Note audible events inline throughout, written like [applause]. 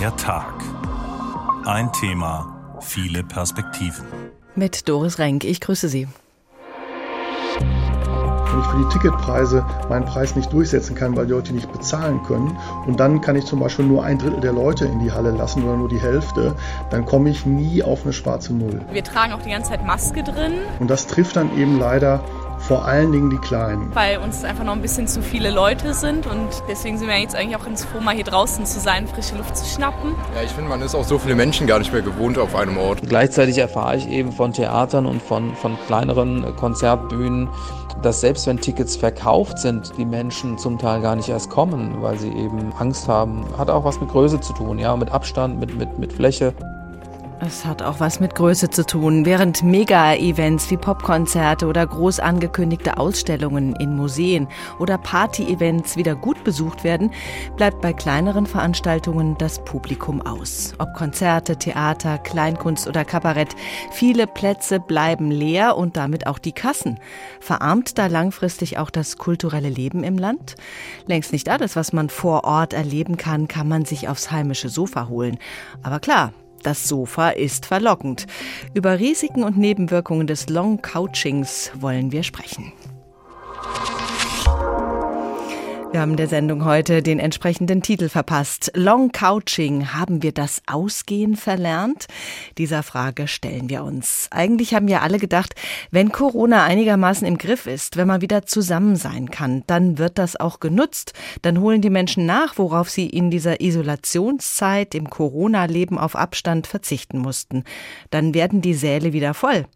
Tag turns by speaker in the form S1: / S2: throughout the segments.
S1: Der Tag. Ein Thema, viele Perspektiven.
S2: Mit Doris Renk, ich grüße Sie.
S3: Wenn ich für die Ticketpreise meinen Preis nicht durchsetzen kann, weil die Leute nicht bezahlen können, und dann kann ich zum Beispiel nur ein Drittel der Leute in die Halle lassen oder nur die Hälfte, dann komme ich nie auf eine schwarze Null.
S4: Wir tragen auch die ganze Zeit Maske drin.
S3: Und das trifft dann eben leider vor allen Dingen die Kleinen.
S4: Weil uns einfach noch ein bisschen zu viele Leute sind und deswegen sind wir jetzt eigentlich auch ganz froh, mal hier draußen zu sein, frische Luft zu schnappen.
S5: Ja, ich finde, man ist auch so viele Menschen gar nicht mehr gewohnt auf einem Ort.
S6: Gleichzeitig erfahre ich eben von Theatern und von, von kleineren Konzertbühnen, dass selbst wenn Tickets verkauft sind, die Menschen zum Teil gar nicht erst kommen, weil sie eben Angst haben. Hat auch was mit Größe zu tun, ja, mit Abstand, mit, mit, mit Fläche.
S2: Es hat auch was mit Größe zu tun. Während Mega-Events wie Popkonzerte oder groß angekündigte Ausstellungen in Museen oder Party-Events wieder gut besucht werden, bleibt bei kleineren Veranstaltungen das Publikum aus. Ob Konzerte, Theater, Kleinkunst oder Kabarett, viele Plätze bleiben leer und damit auch die Kassen. Verarmt da langfristig auch das kulturelle Leben im Land? Längst nicht alles, was man vor Ort erleben kann, kann man sich aufs heimische Sofa holen. Aber klar, das Sofa ist verlockend. Über Risiken und Nebenwirkungen des Long Couchings wollen wir sprechen. Wir haben der Sendung heute den entsprechenden Titel verpasst. Long Couching. Haben wir das Ausgehen verlernt? Dieser Frage stellen wir uns. Eigentlich haben ja alle gedacht, wenn Corona einigermaßen im Griff ist, wenn man wieder zusammen sein kann, dann wird das auch genutzt. Dann holen die Menschen nach, worauf sie in dieser Isolationszeit im Corona-Leben auf Abstand verzichten mussten. Dann werden die Säle wieder voll.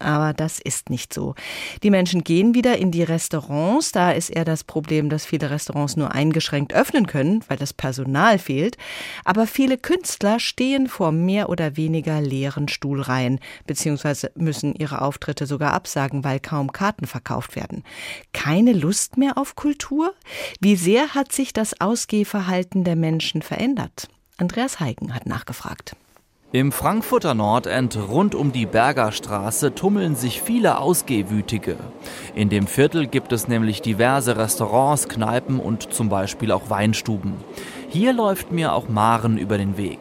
S2: Aber das ist nicht so. Die Menschen gehen wieder in die Restaurants. Da ist eher das Problem, dass viele Restaurants nur eingeschränkt öffnen können, weil das Personal fehlt. Aber viele Künstler stehen vor mehr oder weniger leeren Stuhlreihen, beziehungsweise müssen ihre Auftritte sogar absagen, weil kaum Karten verkauft werden. Keine Lust mehr auf Kultur? Wie sehr hat sich das Ausgehverhalten der Menschen verändert? Andreas Heigen hat nachgefragt.
S7: Im Frankfurter Nordend rund um die Bergerstraße tummeln sich viele Ausgehwütige. In dem Viertel gibt es nämlich diverse Restaurants, Kneipen und zum Beispiel auch Weinstuben. Hier läuft mir auch Maren über den Weg.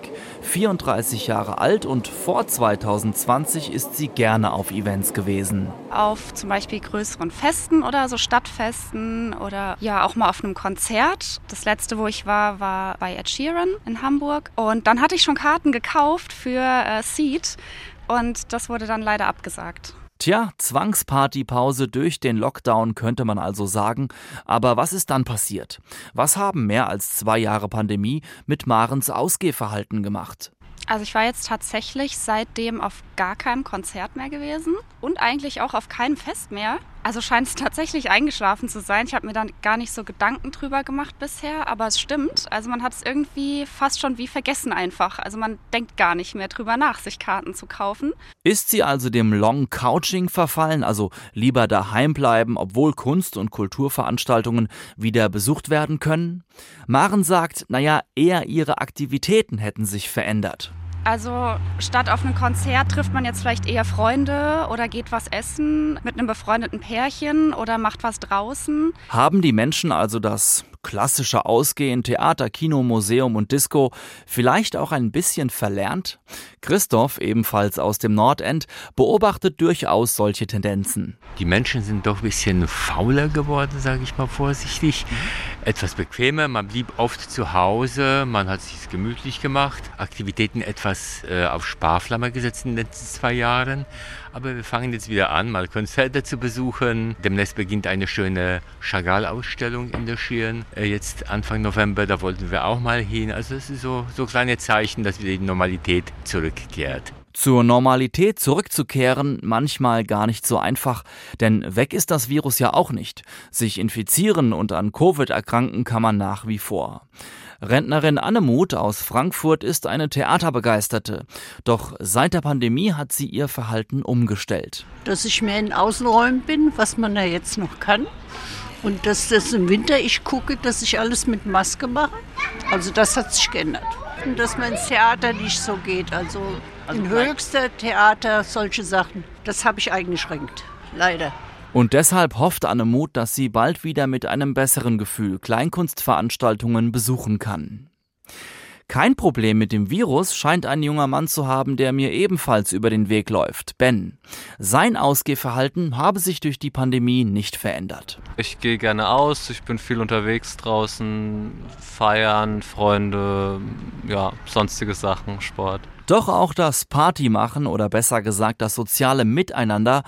S7: 34 Jahre alt und vor 2020 ist sie gerne auf Events gewesen.
S8: Auf zum Beispiel größeren Festen oder so Stadtfesten oder ja auch mal auf einem Konzert. Das letzte, wo ich war, war bei Ed Sheeran in Hamburg. Und dann hatte ich schon Karten gekauft für äh, Seat und das wurde dann leider abgesagt.
S7: Tja, Zwangspartypause durch den Lockdown könnte man also sagen. Aber was ist dann passiert? Was haben mehr als zwei Jahre Pandemie mit Marens Ausgehverhalten gemacht?
S8: Also ich war jetzt tatsächlich seitdem auf gar keinem Konzert mehr gewesen und eigentlich auch auf keinem Fest mehr. Also scheint es tatsächlich eingeschlafen zu sein. Ich habe mir dann gar nicht so Gedanken drüber gemacht bisher, aber es stimmt. Also man hat es irgendwie fast schon wie vergessen einfach. Also man denkt gar nicht mehr drüber nach, sich Karten zu kaufen.
S7: Ist sie also dem Long Couching verfallen, also lieber daheim bleiben, obwohl Kunst- und Kulturveranstaltungen wieder besucht werden können? Maren sagt, naja, eher ihre Aktivitäten hätten sich verändert.
S8: Also statt auf einem Konzert trifft man jetzt vielleicht eher Freunde oder geht was essen mit einem befreundeten Pärchen oder macht was draußen.
S7: Haben die Menschen also das klassische Ausgehen, Theater, Kino, Museum und Disco vielleicht auch ein bisschen verlernt? Christoph, ebenfalls aus dem Nordend, beobachtet durchaus solche Tendenzen.
S9: Die Menschen sind doch ein bisschen fauler geworden, sage ich mal vorsichtig. Etwas bequemer, man blieb oft zu Hause, man hat sich gemütlich gemacht, Aktivitäten etwas äh, auf Sparflamme gesetzt in den letzten zwei Jahren. Aber wir fangen jetzt wieder an, mal Konzerte zu besuchen. Demnächst beginnt eine schöne Chagall-Ausstellung in der Schirn. Äh, jetzt Anfang November, da wollten wir auch mal hin. Also es ist so, so kleine Zeichen, dass wieder die Normalität zurückkehrt.
S7: Zur Normalität zurückzukehren, manchmal gar nicht so einfach, denn weg ist das Virus ja auch nicht. Sich infizieren und an Covid erkranken kann man nach wie vor. Rentnerin Annemuth aus Frankfurt ist eine Theaterbegeisterte. Doch seit der Pandemie hat sie ihr Verhalten umgestellt.
S10: Dass ich mehr in Außenräumen bin, was man da jetzt noch kann. Und dass das im Winter ich gucke, dass ich alles mit Maske mache. Also das hat sich geändert. Und dass man ins Theater nicht so geht. Also, also in höchster Theater, solche Sachen. Das habe ich eingeschränkt. Leider.
S7: Und deshalb hofft Annemut, dass sie bald wieder mit einem besseren Gefühl Kleinkunstveranstaltungen besuchen kann. Kein Problem mit dem Virus scheint ein junger Mann zu haben, der mir ebenfalls über den Weg läuft, Ben. Sein Ausgehverhalten habe sich durch die Pandemie nicht verändert.
S11: Ich gehe gerne aus, ich bin viel unterwegs draußen, feiern, Freunde, ja, sonstige Sachen, Sport.
S7: Doch auch das Partymachen oder besser gesagt das soziale Miteinander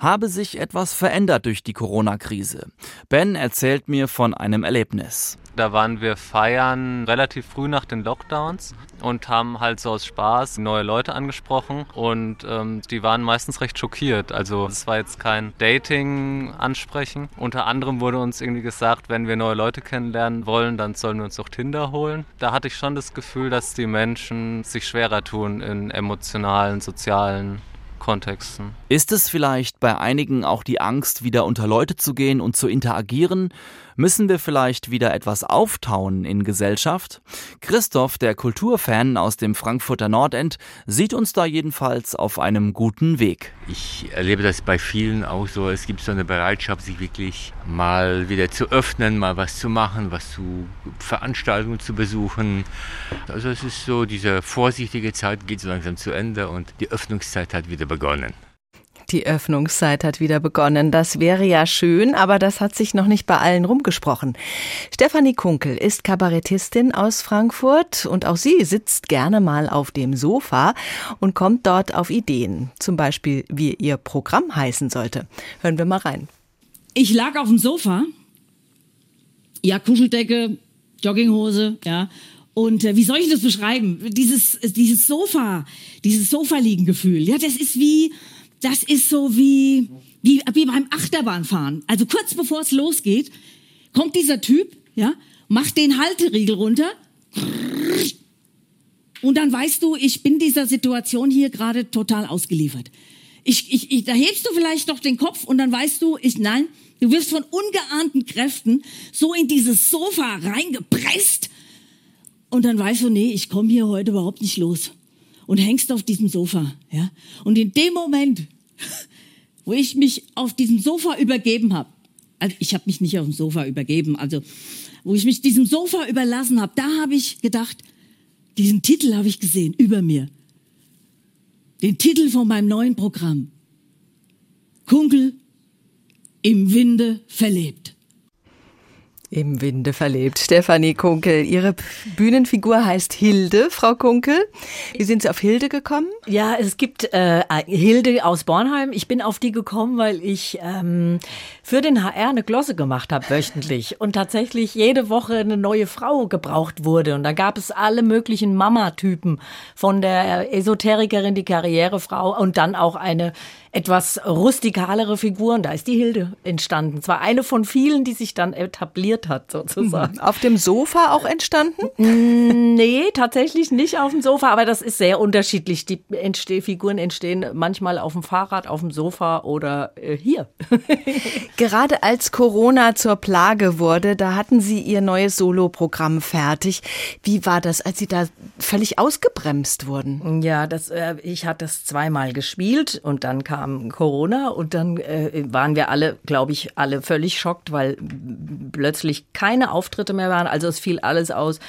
S7: habe sich etwas verändert durch die Corona-Krise. Ben erzählt mir von einem Erlebnis.
S11: Da waren wir feiern relativ früh nach den Lockdowns und haben halt so aus Spaß neue Leute angesprochen und ähm, die waren meistens recht schockiert. Also es war jetzt kein Dating-Ansprechen. Unter anderem wurde uns irgendwie gesagt, wenn wir neue Leute kennenlernen wollen, dann sollen wir uns auch Tinder holen. Da hatte ich schon das Gefühl, dass die Menschen sich schwerer tun in emotionalen, sozialen Kontexten.
S7: Ist es vielleicht bei einigen auch die Angst, wieder unter Leute zu gehen und zu interagieren? Müssen wir vielleicht wieder etwas auftauen in Gesellschaft? Christoph, der Kulturfan aus dem Frankfurter Nordend, sieht uns da jedenfalls auf einem guten Weg.
S9: Ich erlebe das bei vielen auch so. Es gibt so eine Bereitschaft, sich wirklich mal wieder zu öffnen, mal was zu machen, was zu Veranstaltungen zu besuchen. Also es ist so, diese vorsichtige Zeit geht so langsam zu Ende und die Öffnungszeit hat wieder begonnen.
S2: Die Öffnungszeit hat wieder begonnen. Das wäre ja schön, aber das hat sich noch nicht bei allen rumgesprochen. Stefanie Kunkel ist Kabarettistin aus Frankfurt und auch sie sitzt gerne mal auf dem Sofa und kommt dort auf Ideen. Zum Beispiel, wie ihr Programm heißen sollte. Hören wir mal rein.
S12: Ich lag auf dem Sofa. Ja, Kuscheldecke, Jogginghose, ja. Und äh, wie soll ich das beschreiben? Dieses, dieses Sofa, dieses Sofa-Liegen-Gefühl. Ja, das ist wie, das ist so wie, wie, wie beim Achterbahnfahren. Also kurz bevor es losgeht, kommt dieser Typ, ja, macht den Halteriegel runter. Und dann weißt du, ich bin dieser Situation hier gerade total ausgeliefert. Ich, ich, ich, da hebst du vielleicht doch den Kopf und dann weißt du, ich, nein, du wirst von ungeahnten Kräften so in dieses Sofa reingepresst und dann weißt du, nee, ich komme hier heute überhaupt nicht los. Und hängst auf diesem Sofa, ja. Und in dem Moment, wo ich mich auf diesem Sofa übergeben habe, also ich habe mich nicht auf dem Sofa übergeben, also wo ich mich diesem Sofa überlassen habe, da habe ich gedacht, diesen Titel habe ich gesehen über mir. Den Titel von meinem neuen Programm. Kunkel im Winde verlebt.
S2: Im Winde verlebt. Stefanie Kunkel. Ihre Bühnenfigur heißt Hilde, Frau Kunkel. Wie sind Sie auf Hilde gekommen?
S13: Ja, es gibt äh, Hilde aus Bornheim. Ich bin auf die gekommen, weil ich ähm, für den HR eine Glosse gemacht habe wöchentlich und tatsächlich jede Woche eine neue Frau gebraucht wurde. Und da gab es alle möglichen Mama-Typen. Von der Esoterikerin, die Karrierefrau und dann auch eine etwas rustikalere Figuren. Da ist die Hilde entstanden. Zwar eine von vielen, die sich dann etabliert hat, sozusagen.
S2: Mhm. Auf dem Sofa auch entstanden?
S13: Nee, tatsächlich nicht auf dem Sofa, aber das ist sehr unterschiedlich. Die entsteh Figuren entstehen manchmal auf dem Fahrrad, auf dem Sofa oder äh, hier. [laughs]
S2: Gerade als Corona zur Plage wurde, da hatten Sie Ihr neues Soloprogramm fertig. Wie war das, als Sie da völlig ausgebremst wurden?
S13: Ja, das, äh, ich hatte es zweimal gespielt und dann kam kam Corona und dann äh, waren wir alle, glaube ich, alle völlig schockt, weil plötzlich keine Auftritte mehr waren. Also es fiel alles aus.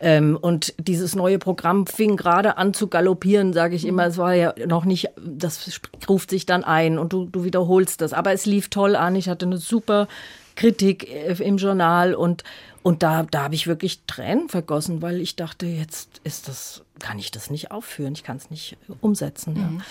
S13: Ähm, und dieses neue Programm fing gerade an zu galoppieren, sage ich immer. Es war ja noch nicht, das ruft sich dann ein und du, du wiederholst das. Aber es lief toll an. Ich hatte eine super Kritik äh, im Journal und, und da, da habe ich wirklich Tränen vergossen, weil ich dachte, jetzt ist das kann ich das nicht aufführen, ich kann es nicht umsetzen. Ja.
S2: Mhm.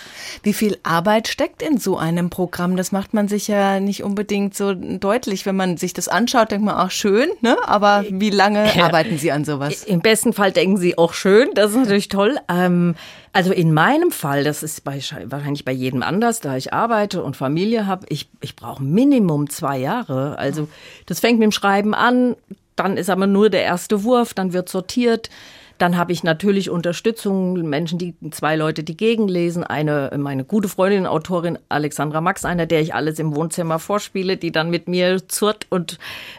S2: Wie viel Arbeit steckt in so einem Programm? Das macht man sich ja nicht unbedingt so deutlich. Wenn man sich das anschaut, denkt man auch schön, ne? aber wie lange [laughs] ja. arbeiten Sie an sowas?
S13: Im besten Fall denken Sie auch schön, das ist natürlich toll. Ähm, also in meinem Fall, das ist bei, wahrscheinlich bei jedem anders, da ich arbeite und Familie habe, ich, ich brauche Minimum zwei Jahre. Also das fängt mit dem Schreiben an, dann ist aber nur der erste Wurf, dann wird sortiert. Dann habe ich natürlich Unterstützung, Menschen, die zwei Leute, die gegenlesen. Eine, meine gute Freundin, Autorin Alexandra Max, einer, der ich alles im Wohnzimmer vorspiele, die dann mit mir zurrt und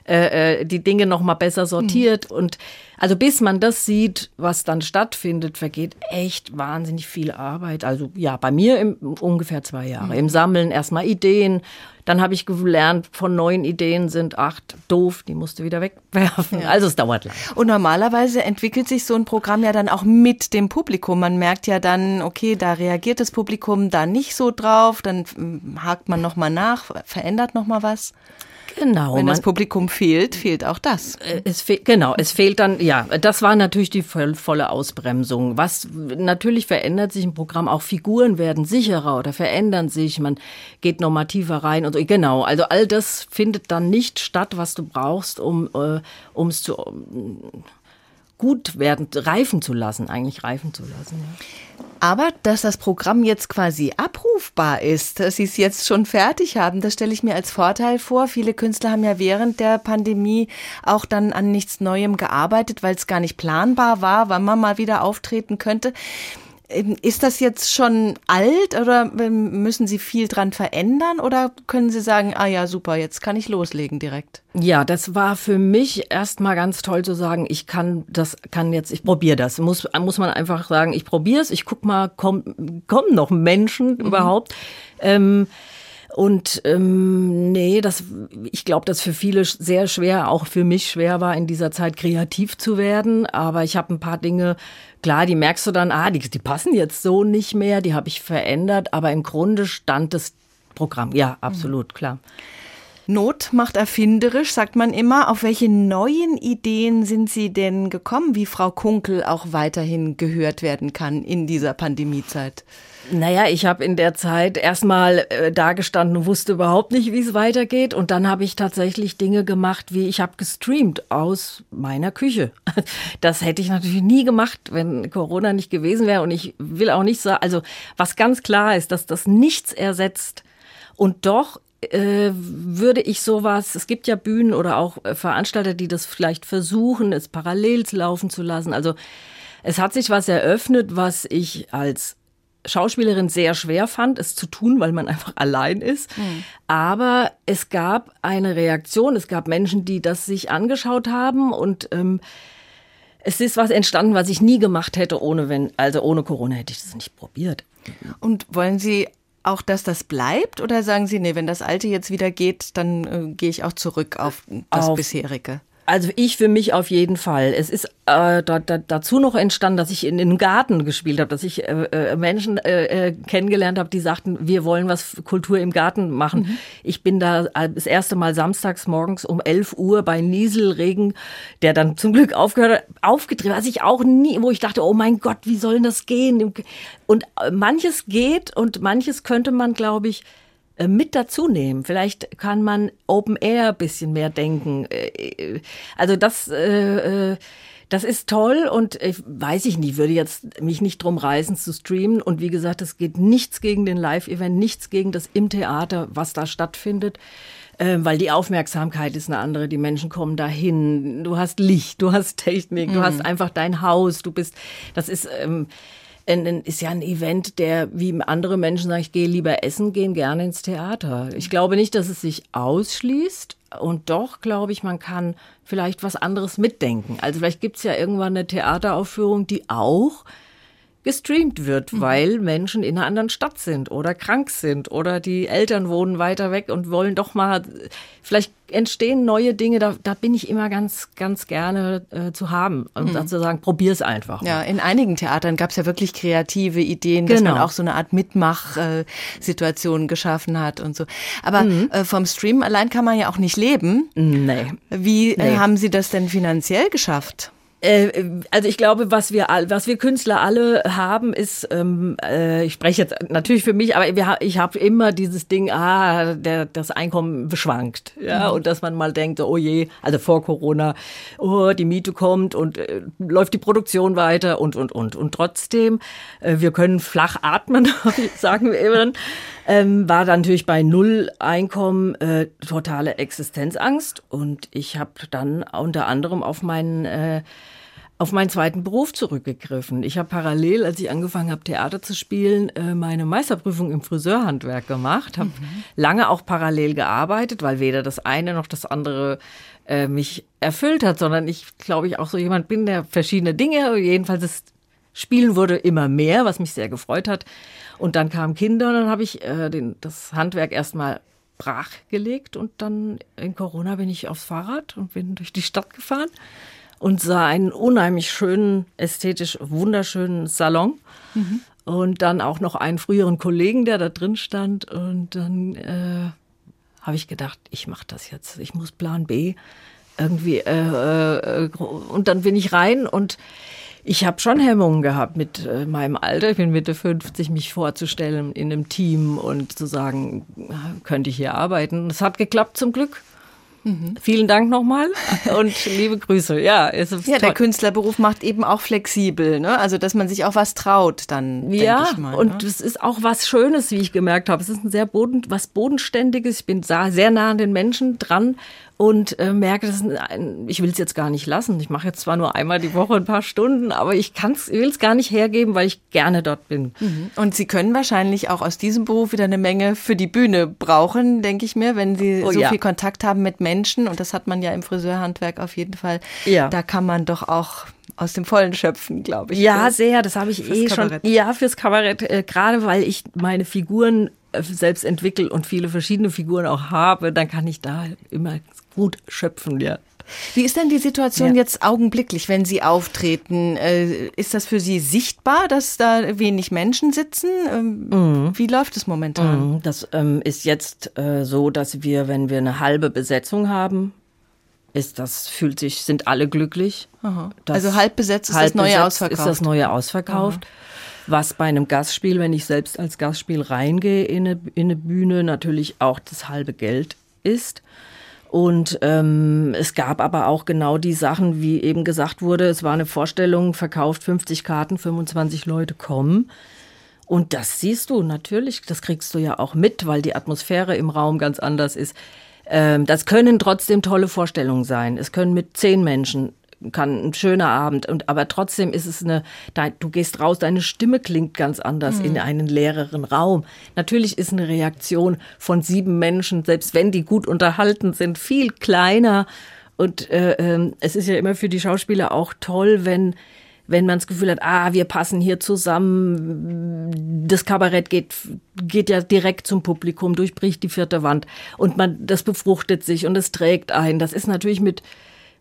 S13: äh, äh die Dinge noch mal besser sortiert. Mhm. Und Also bis man das sieht, was dann stattfindet, vergeht echt wahnsinnig viel Arbeit. Also ja, bei mir im, ungefähr zwei Jahre. Mhm. Im Sammeln erstmal Ideen. Dann habe ich gelernt, von neun Ideen sind acht doof, die musst du wieder wegwerfen. Ja. Also es dauert lang.
S2: Und normalerweise entwickelt sich so ein Programm ja dann auch mit dem Publikum. Man merkt ja dann, okay, da reagiert das Publikum da nicht so drauf, dann hm, hakt man nochmal nach, verändert nochmal was.
S13: Genau.
S2: Wenn das Publikum fehlt, fehlt auch das.
S13: Äh, es fehlt, genau, es fehlt dann, ja, das war natürlich die volle Ausbremsung. Was natürlich verändert sich im Programm, auch Figuren werden sicherer oder verändern sich, man geht normativer rein und so. Genau, also all das findet dann nicht statt, was du brauchst, um äh, es zu um, gut werden, reifen zu lassen, eigentlich reifen zu lassen. Ja.
S2: Aber dass das Programm jetzt quasi abrufbar ist, dass Sie es jetzt schon fertig haben, das stelle ich mir als Vorteil vor. Viele Künstler haben ja während der Pandemie auch dann an nichts Neuem gearbeitet, weil es gar nicht planbar war, wann man mal wieder auftreten könnte. Ähm, ist das jetzt schon alt oder ähm, müssen Sie viel dran verändern oder können Sie sagen, ah ja, super, jetzt kann ich loslegen direkt?
S13: Ja, das war für mich erstmal ganz toll zu sagen, ich kann das, kann jetzt, ich probiere das. Muss, muss man einfach sagen, ich probiere es, ich guck mal, kommen kommen noch Menschen mhm. überhaupt? Ähm, und ähm, nee, das, ich glaube, dass für viele sehr schwer, auch für mich schwer war, in dieser Zeit kreativ zu werden. Aber ich habe ein paar Dinge, klar, die merkst du dann, ah, die, die passen jetzt so nicht mehr, die habe ich verändert. Aber im Grunde stand das Programm, ja, absolut, mhm. klar.
S2: Not macht erfinderisch, sagt man immer. Auf welche neuen Ideen sind Sie denn gekommen, wie Frau Kunkel auch weiterhin gehört werden kann in dieser Pandemiezeit?
S13: Naja, ich habe in der Zeit erstmal äh, dagestanden und wusste überhaupt nicht, wie es weitergeht. Und dann habe ich tatsächlich Dinge gemacht, wie ich habe gestreamt aus meiner Küche. [laughs] Das hätte ich natürlich nie gemacht, wenn Corona nicht gewesen wäre. Und ich will auch nicht sagen, also was ganz klar ist, dass das nichts ersetzt. Und doch äh, würde ich sowas, es gibt ja Bühnen oder auch äh, Veranstalter, die das vielleicht versuchen, es parallel laufen zu lassen. Also es hat sich was eröffnet, was ich als Schauspielerin sehr schwer fand, es zu tun, weil man einfach allein ist. Mhm. Aber es gab eine Reaktion, es gab Menschen, die das sich angeschaut haben und ähm, es ist was entstanden, was ich nie gemacht hätte, ohne wenn, also ohne Corona hätte ich das nicht probiert.
S2: Und wollen Sie auch, dass das bleibt? Oder sagen Sie, nee, wenn das Alte jetzt wieder geht, dann äh, gehe ich auch zurück auf das auf, bisherige?
S13: Also ich für mich auf jeden Fall. Es ist äh, da, da, dazu noch entstanden, dass ich in, in Garten gespielt habe, dass ich äh, äh, Menschen äh, äh, kennengelernt habe, die sagten, wir wollen was Kultur im Garten machen. Mhm. Ich bin da äh, das erste Mal samstags morgens um 11 Uhr bei Nieselregen, der dann zum Glück aufgehört hat, aufgedreht, was ich auch nie, wo ich dachte, oh mein Gott, wie soll das gehen? Und äh, manches geht und manches könnte man, glaube ich, mit dazu nehmen. Vielleicht kann man Open Air bisschen mehr denken. Äh, äh, also das, äh, das ist toll und ich weiß ich nicht, würde jetzt mich nicht drum reißen zu streamen. Und wie gesagt, es geht nichts gegen den Live-Event, nichts gegen das im Theater, was da stattfindet. weil die Aufmerksamkeit ist eine andere, die Menschen kommen dahin, du hast Licht, du hast Technik, mhm. du hast einfach dein Haus, du bist, das ist, ähm, ist ja ein Event, der, wie andere Menschen sagen, ich gehe lieber essen, gehen gerne ins Theater. Ich glaube nicht, dass es sich ausschließt. Und doch glaube ich, man kann vielleicht was anderes mitdenken. Also vielleicht gibt es ja irgendwann eine Theateraufführung, die auch gestreamt wird, mhm. weil Menschen in einer anderen Stadt sind oder krank sind oder die Eltern wohnen weiter weg und wollen doch mal, vielleicht entstehen neue Dinge, da, da bin ich immer ganz, ganz gerne äh, zu haben und mhm. zu sagen, probier's einfach.
S2: Mal. Ja, in einigen Theatern gab es ja wirklich kreative Ideen, genau. dass man auch so eine Art Mitmach-Situation geschaffen hat und so. Aber mhm. äh, vom Stream allein kann man ja auch nicht leben.
S13: Nee.
S2: Wie nee. haben Sie das denn finanziell geschafft?
S13: Äh, also ich glaube, was wir was wir Künstler alle haben, ist, ähm, äh, ich spreche jetzt natürlich für mich, aber wir, ich habe immer dieses Ding, ah, der, das Einkommen beschwankt, ja, mhm. und dass man mal denkt, oh je, also vor Corona, oh, die Miete kommt und äh, läuft die Produktion weiter und und und und trotzdem, äh, wir können flach atmen, [laughs] sagen wir immer. Ähm, war dann natürlich bei Null Einkommen äh, totale Existenzangst und ich habe dann unter anderem auf meinen äh, auf meinen zweiten Beruf zurückgegriffen. Ich habe parallel, als ich angefangen habe, Theater zu spielen, äh, meine Meisterprüfung im Friseurhandwerk gemacht, habe mhm. lange auch parallel gearbeitet, weil weder das eine noch das andere äh, mich erfüllt hat, sondern ich glaube ich auch so jemand bin, der verschiedene Dinge, jedenfalls das Spielen wurde immer mehr, was mich sehr gefreut hat. Und dann kamen Kinder und dann habe ich äh, den, das Handwerk erstmal brachgelegt und dann in Corona bin ich aufs Fahrrad und bin durch die Stadt gefahren und sah einen unheimlich schönen, ästhetisch wunderschönen Salon. Mhm. Und dann auch noch einen früheren Kollegen, der da drin stand. Und dann äh, habe ich gedacht, ich mache das jetzt. Ich muss Plan B irgendwie. Äh, äh, und dann bin ich rein und ich habe schon Hemmungen gehabt mit äh, meinem Alter. Ich bin Mitte 50, mich vorzustellen in einem Team und zu sagen, könnte ich hier arbeiten. Es hat geklappt zum Glück. Mhm. Vielen Dank nochmal und liebe Grüße. Ja,
S2: es ist ja der Künstlerberuf macht eben auch flexibel, ne? Also dass man sich auch was traut, dann
S13: ja
S2: ich mal,
S13: und ne? es ist auch was Schönes, wie ich gemerkt habe. Es ist ein sehr boden, was bodenständiges. Ich bin sehr nah an den Menschen dran und äh, merke, das ein, ich will es jetzt gar nicht lassen. Ich mache jetzt zwar nur einmal die Woche ein paar Stunden, aber ich kann's, will es gar nicht hergeben, weil ich gerne dort bin.
S2: Mhm. Und Sie können wahrscheinlich auch aus diesem Beruf wieder eine Menge für die Bühne brauchen, denke ich mir, wenn Sie oh, so ja. viel Kontakt haben mit Menschen. Und das hat man ja im Friseurhandwerk auf jeden Fall. Ja. Da kann man doch auch aus dem Vollen schöpfen, glaube ich.
S13: Ja, sehr. Das habe ich eh Kabarett. schon. Ja, fürs Kabarett. Äh, gerade weil ich meine Figuren selbst entwickle und viele verschiedene Figuren auch habe, dann kann ich da immer gut schöpfen, ja.
S2: Wie ist denn die Situation ja. jetzt augenblicklich, wenn Sie auftreten? Äh, ist das für Sie sichtbar, dass da wenig Menschen sitzen? Ähm, mhm. Wie läuft es momentan?
S13: Mhm. Das ähm, ist jetzt äh, so, dass wir, wenn wir eine halbe Besetzung haben, ist das fühlt sich sind alle glücklich.
S2: also halb besetzt ist halb das neue ausverkauft.
S13: Ist das neue ausverkauft. Aha. Was bei einem Gastspiel, wenn ich selbst als Gastspiel reingehe in eine, in eine Bühne, natürlich auch das halbe Geld ist. Und ähm, es gab aber auch genau die Sachen, wie eben gesagt wurde, es war eine Vorstellung, verkauft 50 Karten, 25 Leute kommen. Und das siehst du natürlich, das kriegst du ja auch mit, weil die Atmosphäre im Raum ganz anders ist. Ähm, das können trotzdem tolle Vorstellungen sein. Es können mit zehn Menschen kann ein schöner Abend und aber trotzdem ist es eine du gehst raus deine Stimme klingt ganz anders mhm. in einen leereren Raum natürlich ist eine Reaktion von sieben Menschen selbst wenn die gut unterhalten sind viel kleiner und äh, äh, es ist ja immer für die Schauspieler auch toll wenn wenn man das Gefühl hat, ah, wir passen hier zusammen, das Kabarett geht, geht ja direkt zum Publikum, durchbricht die vierte Wand und man, das befruchtet sich und es trägt ein. Das ist natürlich mit,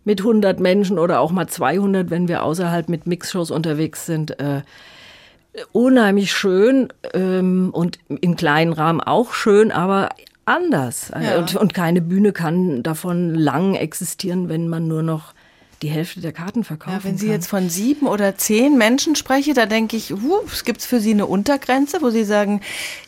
S13: mit 100 Menschen oder auch mal 200, wenn wir außerhalb mit Mixshows unterwegs sind. Äh, unheimlich schön ähm, und im kleinen Rahmen auch schön, aber anders. Ja. Und, und keine Bühne kann davon lang existieren, wenn man nur noch die Hälfte der Karten verkaufen ja,
S2: Wenn Sie kann. jetzt von sieben oder zehn Menschen sprechen, da denke ich, uh, gibt es für Sie eine Untergrenze, wo Sie sagen,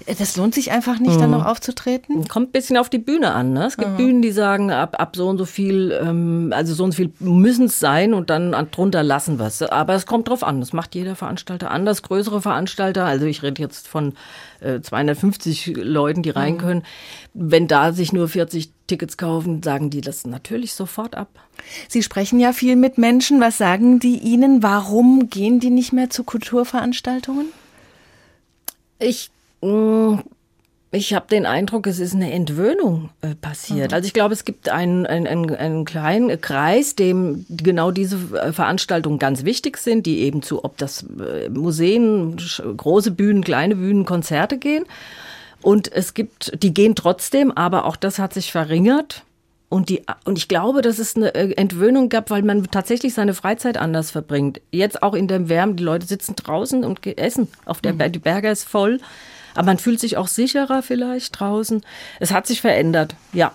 S2: äh, das lohnt sich einfach nicht, mhm. dann noch aufzutreten?
S13: Kommt ein bisschen auf die Bühne an. Ne? Es gibt mhm. Bühnen, die sagen, ab, ab so und so viel, ähm, also so und so viel müssen es sein und dann drunter lassen wir es. Aber es kommt drauf an. Das macht jeder Veranstalter anders. Größere Veranstalter, also ich rede jetzt von äh, 250 Leuten, die rein mhm. können. Wenn da sich nur 40 Tickets kaufen, sagen die das natürlich sofort ab.
S2: Sie sprechen ja viel mit Menschen. Was sagen die Ihnen? Warum gehen die nicht mehr zu Kulturveranstaltungen?
S13: Ich mm, ich habe den Eindruck, es ist eine Entwöhnung äh, passiert. Mhm. Also ich glaube, es gibt einen, einen, einen, einen kleinen Kreis, dem genau diese äh, Veranstaltungen ganz wichtig sind, die eben zu, ob das äh, Museen, große Bühnen, kleine Bühnen, Konzerte gehen. Und es gibt, die gehen trotzdem, aber auch das hat sich verringert. Und, die, und ich glaube, dass es eine äh, Entwöhnung gab, weil man tatsächlich seine Freizeit anders verbringt. Jetzt auch in der Wärme, die Leute sitzen draußen und essen. Auf der, mhm. Die Berge ist voll. Aber man fühlt sich auch sicherer vielleicht draußen. Es hat sich verändert, ja.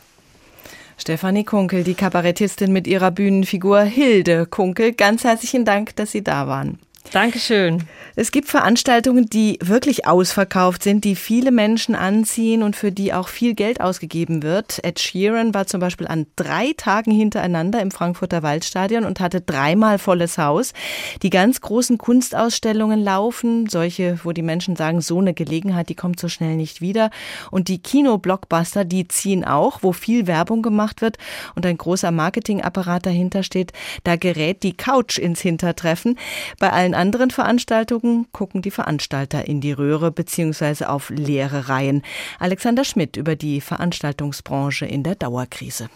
S2: Stefanie Kunkel, die Kabarettistin mit ihrer Bühnenfigur Hilde Kunkel, ganz herzlichen Dank, dass Sie da waren. Dankeschön. Es gibt Veranstaltungen, die wirklich ausverkauft sind, die viele Menschen anziehen und für die auch viel Geld ausgegeben wird. Ed Sheeran war zum Beispiel an drei Tagen hintereinander im Frankfurter Waldstadion und hatte dreimal volles Haus. Die ganz großen Kunstausstellungen laufen, solche, wo die Menschen sagen, so eine Gelegenheit, die kommt so schnell nicht wieder. Und die Kino-Blockbuster, die ziehen auch, wo viel Werbung gemacht wird und ein großer Marketingapparat dahinter steht. Da gerät die Couch ins Hintertreffen. Bei allen anderen Veranstaltungen gucken die Veranstalter in die Röhre bzw. auf leere Reihen. Alexander Schmidt über die Veranstaltungsbranche in der Dauerkrise.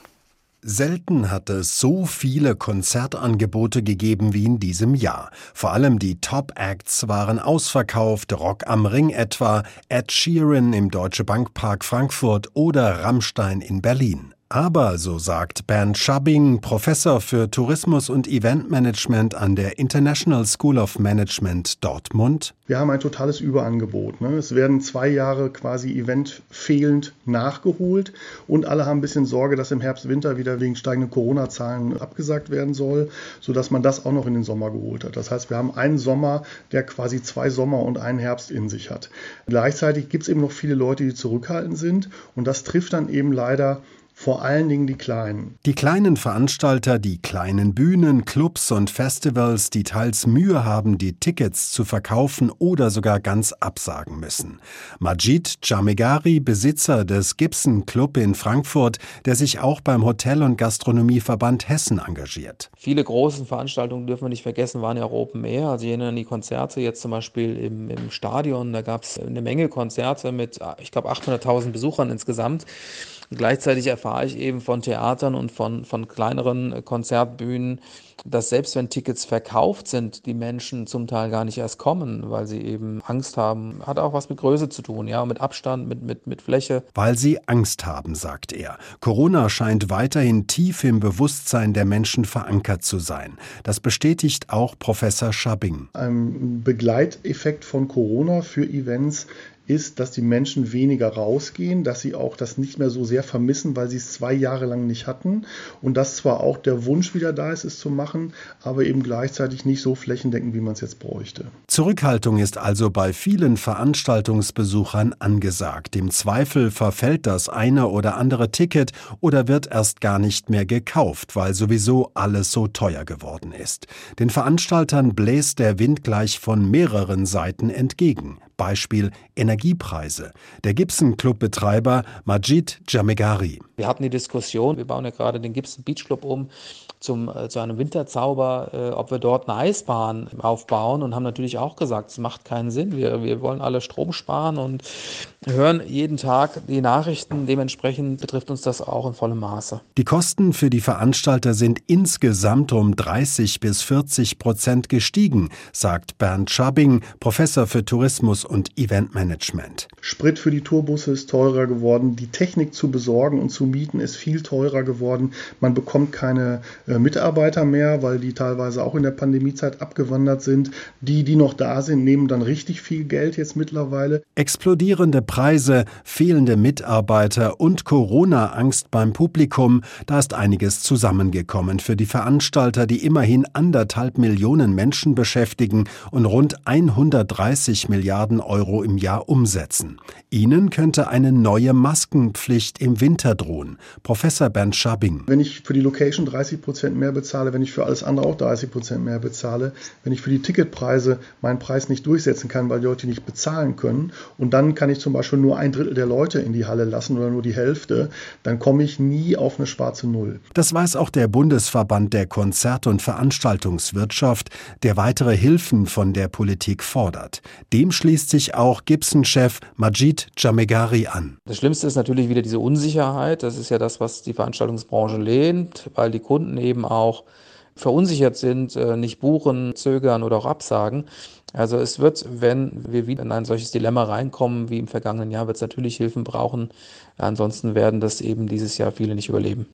S14: Selten hat es so viele Konzertangebote gegeben wie in diesem Jahr. Vor allem die Top-Acts waren ausverkauft, Rock am Ring etwa, Ed Sheeran im Deutsche Bank Park Frankfurt oder Rammstein in Berlin. Aber, so sagt Bernd Schabbing, Professor für Tourismus und Eventmanagement an der International School of Management Dortmund.
S3: Wir haben ein totales Überangebot. Ne? Es werden zwei Jahre quasi Event fehlend nachgeholt und alle haben ein bisschen Sorge, dass im Herbst, Winter wieder wegen steigenden Corona-Zahlen abgesagt werden soll, sodass man das auch noch in den Sommer geholt hat. Das heißt, wir haben einen Sommer, der quasi zwei Sommer und einen Herbst in sich hat. Gleichzeitig gibt es eben noch viele Leute, die zurückhaltend sind und das trifft dann eben leider vor allen Dingen die Kleinen.
S14: Die kleinen Veranstalter, die kleinen Bühnen, Clubs und Festivals, die teils Mühe haben, die Tickets zu verkaufen oder sogar ganz absagen müssen. Majid Jamegari, Besitzer des Gibson Club in Frankfurt, der sich auch beim Hotel- und Gastronomieverband Hessen engagiert.
S6: Viele große Veranstaltungen dürfen wir nicht vergessen, waren ja auch Open Air. Also ich erinnere an die Konzerte jetzt zum Beispiel im, im Stadion. Da gab es eine Menge Konzerte mit, ich glaube, 800.000 Besuchern insgesamt. Gleichzeitig erfahre ich eben von Theatern und von, von kleineren Konzertbühnen, dass selbst wenn Tickets verkauft sind, die Menschen zum Teil gar nicht erst kommen, weil sie eben Angst haben. Hat auch was mit Größe zu tun, ja, mit Abstand, mit, mit, mit Fläche.
S14: Weil sie Angst haben, sagt er. Corona scheint weiterhin tief im Bewusstsein der Menschen verankert zu sein. Das bestätigt auch Professor Schabbing.
S3: Ein Begleiteffekt von Corona für Events ist, dass die Menschen weniger rausgehen, dass sie auch das nicht mehr so sehr vermissen, weil sie es zwei Jahre lang nicht hatten und dass zwar auch der Wunsch wieder da ist, es zu machen, aber eben gleichzeitig nicht so flächendeckend, wie man es jetzt bräuchte.
S14: Zurückhaltung ist also bei vielen Veranstaltungsbesuchern angesagt. Im Zweifel verfällt das eine oder andere Ticket oder wird erst gar nicht mehr gekauft, weil sowieso alles so teuer geworden ist. Den Veranstaltern bläst der Wind gleich von mehreren Seiten entgegen. Beispiel Energiepreise. Der Gibson Club Betreiber Majid Jamegari.
S6: Wir hatten die Diskussion, wir bauen ja gerade den Gibson Beach Club um zum, äh, zu einem Winterzauber, äh, ob wir dort eine Eisbahn aufbauen und haben natürlich auch gesagt, es macht keinen Sinn. Wir, wir wollen alle Strom sparen und hören jeden Tag die Nachrichten. Dementsprechend betrifft uns das auch in vollem Maße.
S14: Die Kosten für die Veranstalter sind insgesamt um 30 bis 40 Prozent gestiegen, sagt Bernd Schabbing, Professor für Tourismus und Eventmanagement.
S3: Sprit für die Tourbusse ist teurer geworden. Die Technik zu besorgen und zu mieten ist viel teurer geworden. Man bekommt keine äh, äh, Mitarbeiter mehr, weil die teilweise auch in der Pandemiezeit abgewandert sind. Die, die noch da sind, nehmen dann richtig viel Geld jetzt mittlerweile.
S14: Explodierende Preise, fehlende Mitarbeiter und Corona-Angst beim Publikum, da ist einiges zusammengekommen für die Veranstalter, die immerhin anderthalb Millionen Menschen beschäftigen und rund 130 Milliarden Euro im Jahr umsetzen. Ihnen könnte eine neue Maskenpflicht im Winter drohen. Professor Bernd Schabbing.
S3: Wenn ich für die Location 30 Prozent Prozent mehr bezahle, wenn ich für alles andere auch 30 Prozent mehr bezahle, wenn ich für die Ticketpreise meinen Preis nicht durchsetzen kann, weil die Leute nicht bezahlen können und dann kann ich zum Beispiel nur ein Drittel der Leute in die Halle lassen oder nur die Hälfte, dann komme ich nie auf eine schwarze Null.
S14: Das weiß auch der Bundesverband der Konzert- und Veranstaltungswirtschaft, der weitere Hilfen von der Politik fordert. Dem schließt sich auch Gibson-Chef Majid Jamegari an.
S6: Das Schlimmste ist natürlich wieder diese Unsicherheit. Das ist ja das, was die Veranstaltungsbranche lehnt, weil die Kunden eben auch verunsichert sind, äh, nicht buchen, zögern oder auch absagen. Also es wird, wenn wir wieder in ein solches Dilemma reinkommen wie im vergangenen Jahr, wird es natürlich Hilfen brauchen. Ansonsten werden das eben dieses Jahr viele nicht überleben.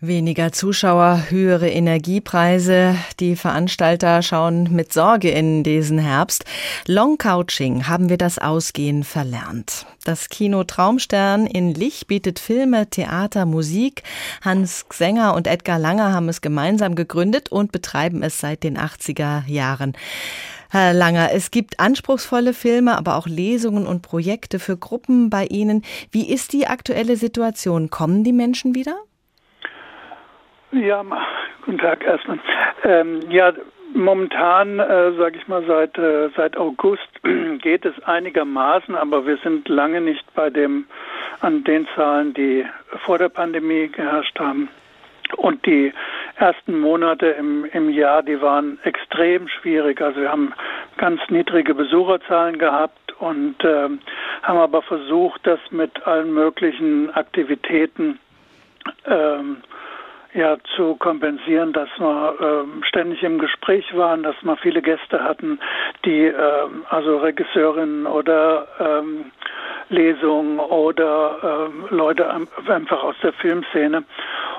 S2: Weniger Zuschauer, höhere Energiepreise. Die Veranstalter schauen mit Sorge in diesen Herbst. Long Couching haben wir das Ausgehen verlernt. Das Kino Traumstern in Lich bietet Filme, Theater, Musik. Hans Sänger und Edgar Langer haben es gemeinsam gegründet und betreiben es seit den 80er Jahren. Herr Langer, es gibt anspruchsvolle Filme, aber auch Lesungen und Projekte für Gruppen bei Ihnen. Wie ist die aktuelle Situation? Kommen die Menschen wieder?
S15: Ja, guten Tag erstmal. Ähm, ja, momentan, äh, sage ich mal, seit, äh, seit August [clears throat] geht es einigermaßen, aber wir sind lange nicht bei dem, an den Zahlen, die vor der Pandemie geherrscht haben. Und die ersten Monate im, im Jahr, die waren extrem schwierig. Also wir haben ganz niedrige Besucherzahlen gehabt und äh, haben aber versucht, das mit allen möglichen Aktivitäten ähm, ja zu kompensieren, dass wir ähm, ständig im Gespräch waren, dass wir viele Gäste hatten, die ähm, also Regisseurinnen oder ähm, Lesungen oder ähm, Leute einfach aus der Filmszene.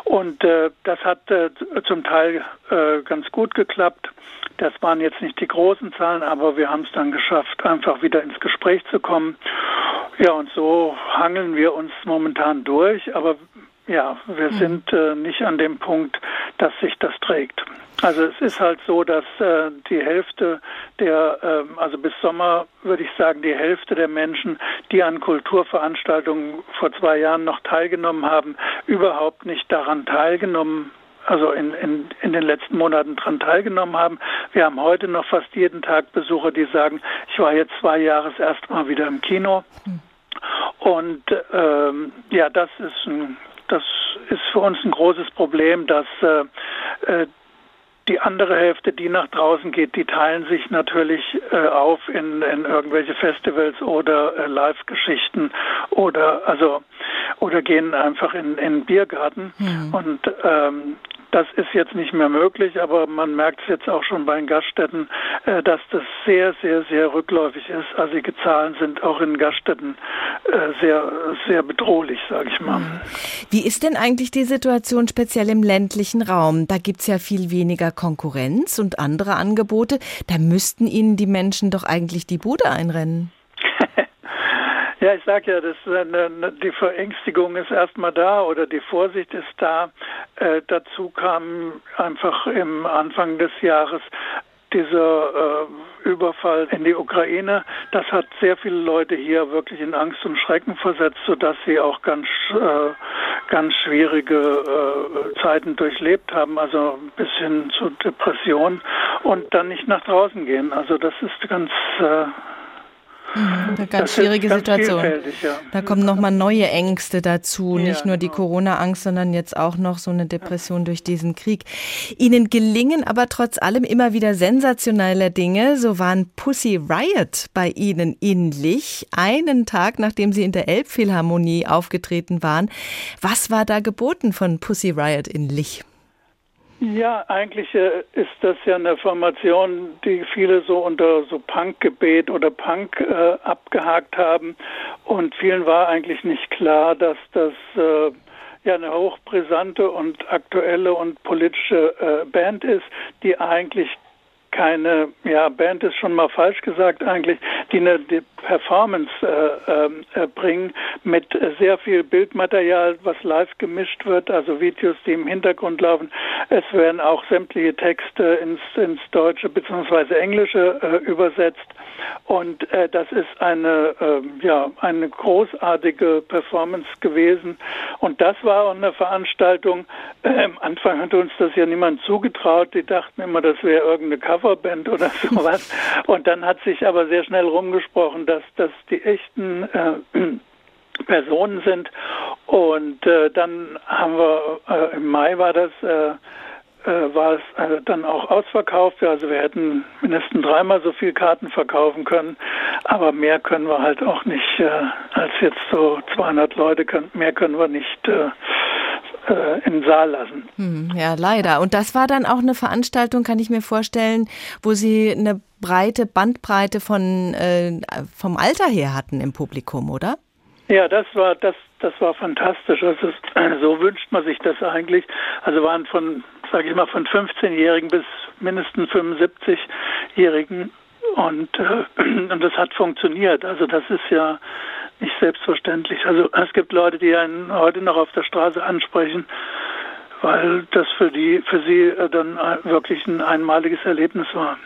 S15: Und äh, das hat äh, zum Teil äh, ganz gut geklappt. Das waren jetzt nicht die großen Zahlen, aber wir haben es dann geschafft, einfach wieder ins Gespräch zu kommen. Ja, und so hangeln wir uns momentan durch. Aber ja, wir mhm. sind äh, nicht an dem Punkt, dass sich das trägt. Also es ist halt so, dass äh, die Hälfte der, äh, also bis Sommer würde ich sagen, die Hälfte der Menschen, die an Kulturveranstaltungen vor zwei Jahren noch teilgenommen haben, überhaupt nicht daran teilgenommen also in, in, in den letzten Monaten daran teilgenommen haben. Wir haben heute noch fast jeden Tag Besucher, die sagen, ich war jetzt zwei Jahre das erste Mal wieder im Kino. Mhm. Und ähm, ja, das ist ein das ist für uns ein großes Problem, dass äh, äh, die andere Hälfte, die nach draußen geht, die teilen sich natürlich äh, auf in, in irgendwelche Festivals oder äh, Live-Geschichten oder also oder gehen einfach in, in Biergarten. Mhm. Und ähm, das ist jetzt nicht mehr möglich, aber man merkt es jetzt auch schon bei den Gaststätten, äh, dass das sehr, sehr, sehr rückläufig ist. Also die Zahlen sind auch in Gaststätten äh, sehr, sehr bedrohlich, sage ich mal. Mhm.
S2: Wie ist denn eigentlich die Situation speziell im ländlichen Raum? Da gibt es ja viel weniger Konkurrenz und andere Angebote. Da müssten Ihnen die Menschen doch eigentlich die Bude einrennen.
S15: Ja, ich sage ja, das eine, die Verängstigung ist erstmal da oder die Vorsicht ist da. Äh, dazu kam einfach im Anfang des Jahres dieser äh, Überfall in die Ukraine, das hat sehr viele Leute hier wirklich in Angst und Schrecken versetzt, sodass sie auch ganz, äh, ganz schwierige äh, Zeiten durchlebt haben, also bis hin zu Depression und dann nicht nach draußen gehen. Also das ist ganz äh,
S2: eine ganz schwierige ganz Situation. Ja. Da kommen nochmal neue Ängste dazu. Ja, Nicht nur die genau. Corona-Angst, sondern jetzt auch noch so eine Depression durch diesen Krieg. Ihnen gelingen aber trotz allem immer wieder sensationelle Dinge. So waren Pussy Riot bei Ihnen ähnlich. Einen Tag, nachdem Sie in der Elbphilharmonie aufgetreten waren. Was war da geboten von Pussy Riot in Lich?
S15: Ja, eigentlich äh, ist das ja eine Formation, die viele so unter so Punkgebet oder Punk äh, abgehakt haben. Und vielen war eigentlich nicht klar, dass das äh, ja eine hochbrisante und aktuelle und politische äh, Band ist, die eigentlich keine, ja, Band ist schon mal falsch gesagt eigentlich, die eine die Performance äh, ähm, äh, bringen mit sehr viel Bildmaterial, was live gemischt wird, also Videos, die im Hintergrund laufen. Es werden auch sämtliche Texte ins, ins Deutsche bzw. Englische äh, übersetzt. Und äh, das ist eine, äh, ja, eine großartige Performance gewesen. Und das war auch eine Veranstaltung. Äh, am Anfang hat uns das ja niemand zugetraut. Die dachten immer, das wäre irgendeine Coverband oder [laughs] sowas. Und dann hat sich aber sehr schnell rumgesprochen, dass das die echten äh, [clears throat] Personen sind. Und äh, dann haben wir, äh, im Mai war das, äh, äh, war es äh, dann auch ausverkauft. Also wir hätten mindestens dreimal so viel Karten verkaufen können, aber mehr können wir halt auch nicht äh, als jetzt so 200 Leute. Können, mehr können wir nicht äh, im Saal lassen.
S2: Hm, ja, leider. Und das war dann auch eine Veranstaltung, kann ich mir vorstellen, wo Sie eine breite Bandbreite von, äh, vom Alter her hatten im Publikum, oder?
S15: Ja, das war das das war fantastisch. Also so wünscht man sich das eigentlich. Also waren von, sage ich mal, von 15-Jährigen bis mindestens 75-Jährigen und, äh, [clears throat] und das hat funktioniert. Also das ist ja nicht selbstverständlich. Also es gibt Leute, die einen heute noch auf der Straße ansprechen weil das für die, für sie äh, dann äh, wirklich ein einmaliges Erlebnis war.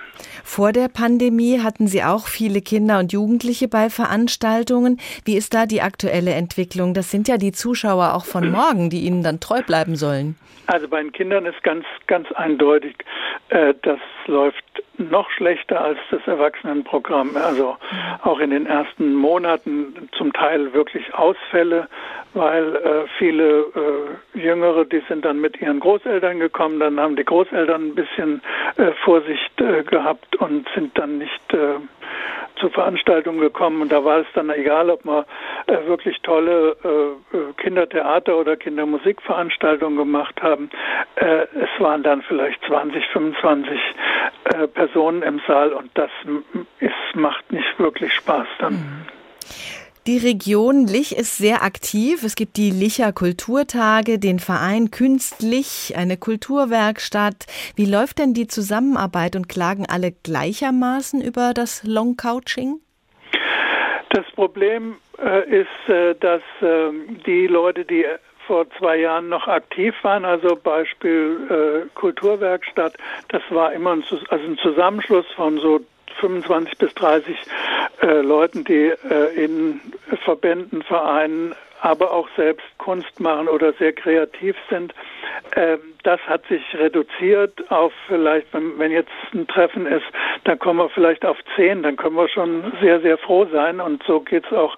S2: Vor der Pandemie hatten Sie auch viele Kinder und Jugendliche bei Veranstaltungen. Wie ist da die aktuelle Entwicklung? Das sind ja die Zuschauer auch von morgen, die Ihnen dann treu bleiben sollen.
S15: Also bei den Kindern ist ganz, ganz eindeutig, äh, das läuft noch schlechter als das Erwachsenenprogramm. Also auch in den ersten Monaten zum Teil wirklich Ausfälle, weil äh, viele äh, Jüngere, die sind dann mit ihren Großeltern gekommen, dann haben die Großeltern ein bisschen Vorsicht äh, gehabt und sind dann nicht äh, zur Veranstaltung gekommen und da war es dann egal, ob man äh, wirklich tolle äh, äh, Kindertheater oder Kindermusikveranstaltungen gemacht haben. Äh, es waren dann vielleicht 20, 25 äh, Personen im Saal und das ist, macht nicht wirklich Spaß dann. Mhm.
S2: Die Region Lich ist sehr aktiv. Es gibt die Licher Kulturtage, den Verein Künstlich, eine Kulturwerkstatt. Wie läuft denn die Zusammenarbeit und klagen alle gleichermaßen über das Long Couching?
S15: Das Problem äh, ist, äh, dass äh, die Leute, die vor zwei Jahren noch aktiv waren, also Beispiel äh, Kulturwerkstatt, das war immer ein, also ein Zusammenschluss von so 25 bis 30 äh, Leuten, die äh, in Verbänden, Vereinen, aber auch selbst Kunst machen oder sehr kreativ sind. Ähm, das hat sich reduziert auf vielleicht, wenn, wenn, jetzt ein Treffen ist, dann kommen wir vielleicht auf zehn, dann können wir schon sehr, sehr froh sein. Und so geht es auch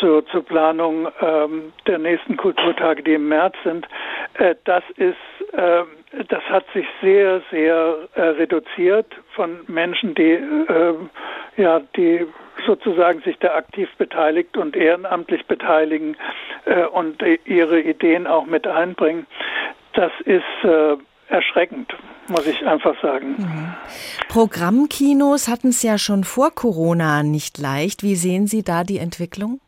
S15: zur, zur Planung ähm, der nächsten Kulturtage, die im März sind. Äh, das ist ähm, das hat sich sehr, sehr äh, reduziert von Menschen, die äh, ja, die sozusagen sich da aktiv beteiligt und ehrenamtlich beteiligen äh, und ihre Ideen auch mit einbringen. Das ist äh, erschreckend, muss ich einfach sagen. Mhm.
S2: Programmkinos hatten es ja schon vor Corona nicht leicht. Wie sehen Sie da die Entwicklung?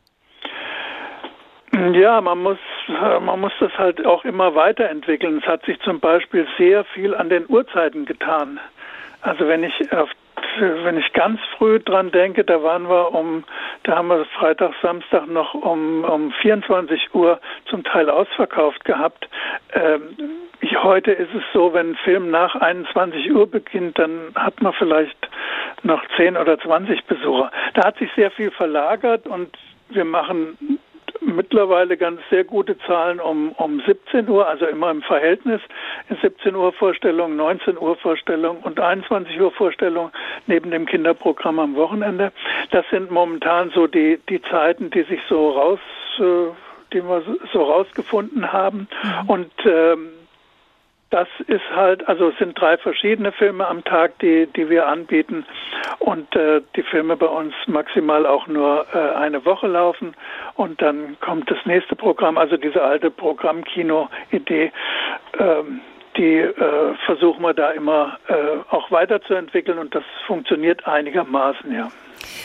S15: Ja, man muss, man muss das halt auch immer weiterentwickeln. Es hat sich zum Beispiel sehr viel an den Uhrzeiten getan. Also wenn ich auf wenn ich ganz früh dran denke, da waren wir um, da haben wir Freitag, Samstag noch um, um 24 Uhr zum Teil ausverkauft gehabt. Ähm, heute ist es so, wenn ein Film nach 21 Uhr beginnt, dann hat man vielleicht noch 10 oder 20 Besucher. Da hat sich sehr viel verlagert und wir machen mittlerweile ganz sehr gute Zahlen um, um 17 Uhr, also immer im Verhältnis. 17 Uhr Vorstellung, 19 Uhr Vorstellung und 21 Uhr Vorstellung neben dem Kinderprogramm am Wochenende. Das sind momentan so die, die Zeiten, die sich so raus, äh, die wir so rausgefunden haben. Mhm. Und ähm, das ist halt, also es sind drei verschiedene Filme am Tag, die, die wir anbieten. Und äh, die Filme bei uns maximal auch nur äh, eine Woche laufen. Und dann kommt das nächste Programm, also diese alte Programmkino-Idee, ähm, die äh, versuchen wir da immer äh, auch weiterzuentwickeln und das funktioniert einigermaßen, ja.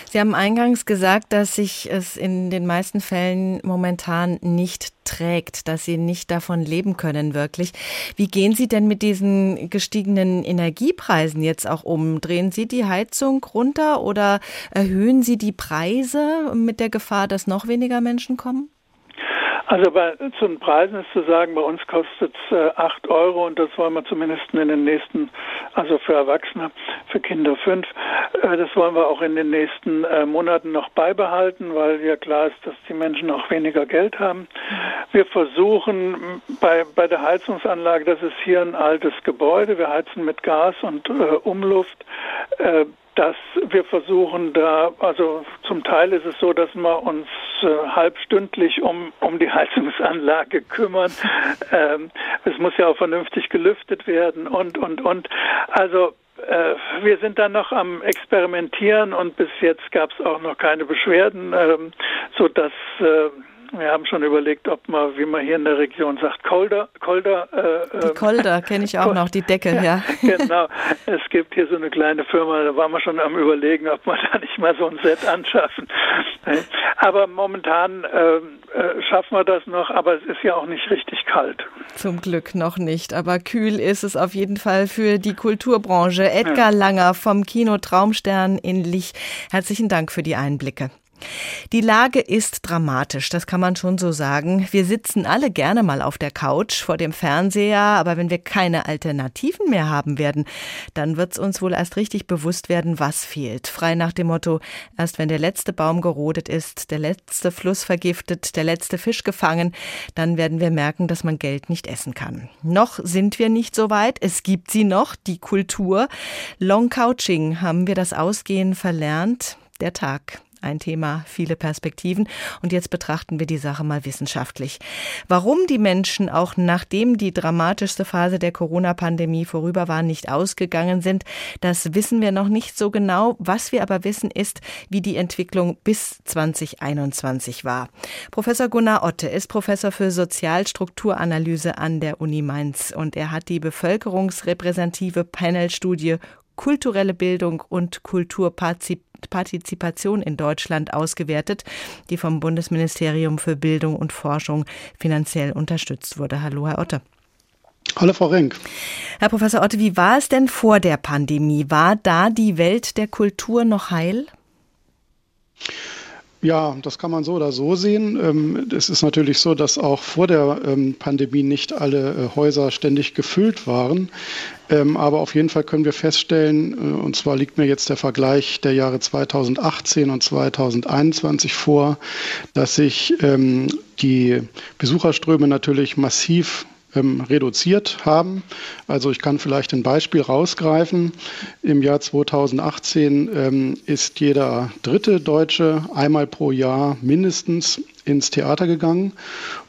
S2: Sie haben eingangs gesagt, dass sich es in den meisten Fällen momentan nicht trägt, dass Sie nicht davon leben können wirklich. Wie gehen Sie denn mit diesen gestiegenen Energiepreisen jetzt auch um? Drehen Sie die Heizung runter oder erhöhen Sie die Preise mit der Gefahr, dass noch weniger Menschen kommen?
S15: Also bei zu den Preisen ist zu sagen, bei uns kostet es äh, 8 Euro und das wollen wir zumindest in den nächsten, also für Erwachsene, für Kinder 5, äh, das wollen wir auch in den nächsten äh, Monaten noch beibehalten, weil ja klar ist, dass die Menschen auch weniger Geld haben. Wir versuchen bei, bei der Heizungsanlage, das ist hier ein altes Gebäude, wir heizen mit Gas und äh, Umluft, äh, dass wir versuchen da, also zum Teil ist es so, dass wir uns äh, halbstündlich um, um die [laughs] Heizungsanlage kümmern. Ähm, es muss ja auch vernünftig gelüftet werden und, und, und. Also äh, wir sind dann noch am Experimentieren und bis jetzt gab es auch noch keine Beschwerden, ähm, so dass äh, wir haben schon überlegt, ob man, wie man hier in der Region sagt, Kolder, Kolder.
S2: Äh, die Kolder kenne ich auch noch, die Decke, [laughs] ja.
S15: ja. [laughs] genau. Es gibt hier so eine kleine Firma, da waren wir schon am überlegen, ob wir [laughs] da nicht mal so ein Set anschaffen. Aber momentan äh, äh, schaffen wir das noch, aber es ist ja auch nicht richtig kalt.
S2: Zum Glück noch nicht, aber kühl ist es auf jeden Fall für die Kulturbranche. Edgar ja. Langer vom Kino Traumstern in Lich. Herzlichen Dank für die Einblicke. Die Lage ist dramatisch, das kann man schon so sagen. Wir sitzen alle gerne mal auf der Couch vor dem Fernseher, aber wenn wir keine Alternativen mehr haben werden, dann wird es uns wohl erst richtig bewusst werden, was fehlt. Frei nach dem Motto, erst wenn der letzte Baum gerodet ist, der letzte Fluss vergiftet, der letzte Fisch gefangen, dann werden wir merken, dass man Geld nicht essen kann. Noch sind wir nicht so weit, es gibt sie noch, die Kultur. Long Couching haben wir das Ausgehen verlernt. Der Tag ein Thema, viele Perspektiven. Und jetzt betrachten wir die Sache mal wissenschaftlich. Warum die Menschen auch nachdem die dramatischste Phase der Corona-Pandemie vorüber war, nicht ausgegangen sind, das wissen wir noch nicht so genau. Was wir aber wissen, ist, wie die Entwicklung bis 2021 war. Professor Gunnar Otte ist Professor für Sozialstrukturanalyse an der Uni Mainz und er hat die bevölkerungsrepräsentative Panelstudie kulturelle Bildung und Kulturpartizipation in Deutschland ausgewertet, die vom Bundesministerium für Bildung und Forschung finanziell unterstützt wurde. Hallo, Herr Otte.
S16: Hallo, Frau Renk.
S2: Herr Professor Otte, wie war es denn vor der Pandemie? War da die Welt der Kultur noch heil?
S16: Ja, das kann man so oder so sehen. Ähm, es ist natürlich so, dass auch vor der ähm, Pandemie nicht alle äh, Häuser ständig gefüllt waren. Ähm, aber auf jeden Fall können wir feststellen, äh, und zwar liegt mir jetzt der Vergleich der Jahre 2018 und 2021 vor, dass sich die Besucherströme natürlich massiv ähm, reduziert haben. Also ich kann vielleicht ein Beispiel rausgreifen. Im Jahr 2018 ähm, ist jeder dritte Deutsche einmal pro Jahr mindestens ins Theater gegangen.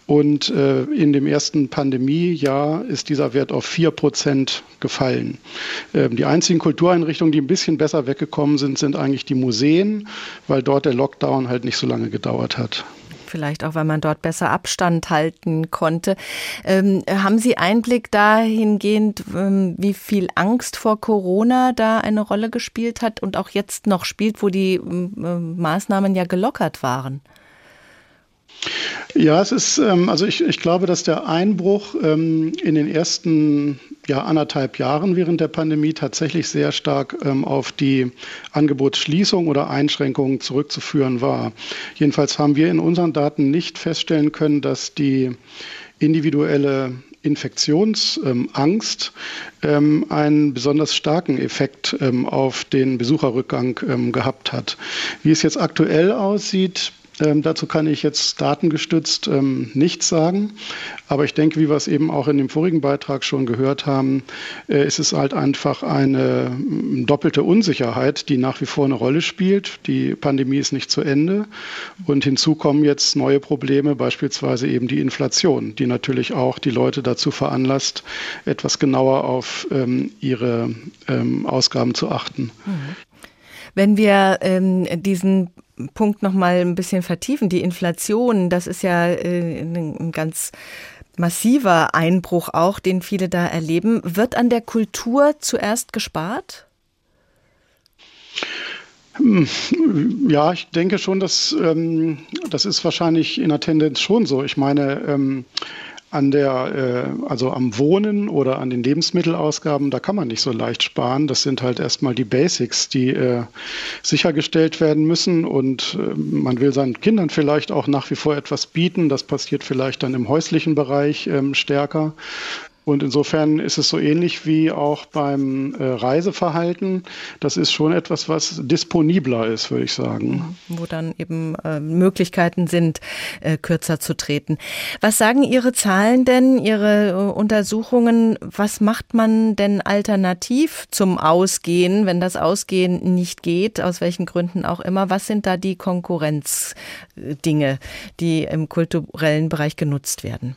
S16: Und äh, in dem ersten Pandemiejahr ist dieser Wert auf 4 Prozent gefallen. Ähm, die einzigen Kultureinrichtungen, die ein bisschen besser weggekommen sind, sind eigentlich die Museen, weil dort der Lockdown halt nicht so lange gedauert hat.
S2: Vielleicht auch, weil man dort besser Abstand halten konnte. Ähm, haben Sie Einblick dahingehend, ähm, wie viel Angst vor Corona da eine Rolle gespielt hat und auch jetzt noch spielt, wo die ähm, Maßnahmen ja gelockert waren?
S16: Ja, es ist, ähm, also ich, ich glaube, dass der Einbruch ähm, in den ersten ja, anderthalb Jahren während der Pandemie tatsächlich sehr stark ähm, auf die Angebotsschließung oder Einschränkungen zurückzuführen war. Jedenfalls haben wir in unseren Daten nicht feststellen können, dass die individuelle Infektionsangst ähm, einen besonders starken Effekt ähm, auf den Besucherrückgang ähm, gehabt hat. Wie es jetzt aktuell aussieht, ähm, dazu kann ich jetzt datengestützt ähm, nichts sagen. Aber ich denke, wie wir es eben auch in dem vorigen Beitrag schon gehört haben, äh, ist es halt einfach eine doppelte Unsicherheit, die nach wie vor eine Rolle spielt. Die Pandemie ist nicht zu Ende. Und hinzu kommen jetzt neue Probleme, beispielsweise eben die Inflation, die natürlich auch die Leute dazu veranlasst, etwas genauer auf ähm, ihre ähm, Ausgaben zu achten.
S2: Mhm. Wenn wir ähm, diesen Punkt noch mal ein bisschen vertiefen, die Inflation, das ist ja äh, ein ganz massiver Einbruch auch, den viele da erleben. Wird an der Kultur zuerst gespart?
S16: Hm, ja, ich denke schon, dass ähm, das ist wahrscheinlich in der Tendenz schon so. Ich meine, ähm, an der, äh, also am Wohnen oder an den Lebensmittelausgaben, da kann man nicht so leicht sparen. Das sind halt erstmal die Basics, die äh, sichergestellt werden müssen. Und äh, man will seinen Kindern vielleicht auch nach wie vor etwas bieten. Das passiert vielleicht dann im häuslichen Bereich ähm, stärker. Und insofern ist es so ähnlich wie auch beim äh, Reiseverhalten. Das ist schon etwas, was disponibler ist, würde ich sagen.
S2: Wo dann eben äh, Möglichkeiten sind, äh, kürzer zu treten. Was sagen Ihre Zahlen denn, Ihre äh, Untersuchungen? Was macht man denn alternativ zum Ausgehen, wenn das Ausgehen nicht geht, aus welchen Gründen auch immer? Was sind da die Konkurrenzdinge, die im kulturellen Bereich genutzt werden?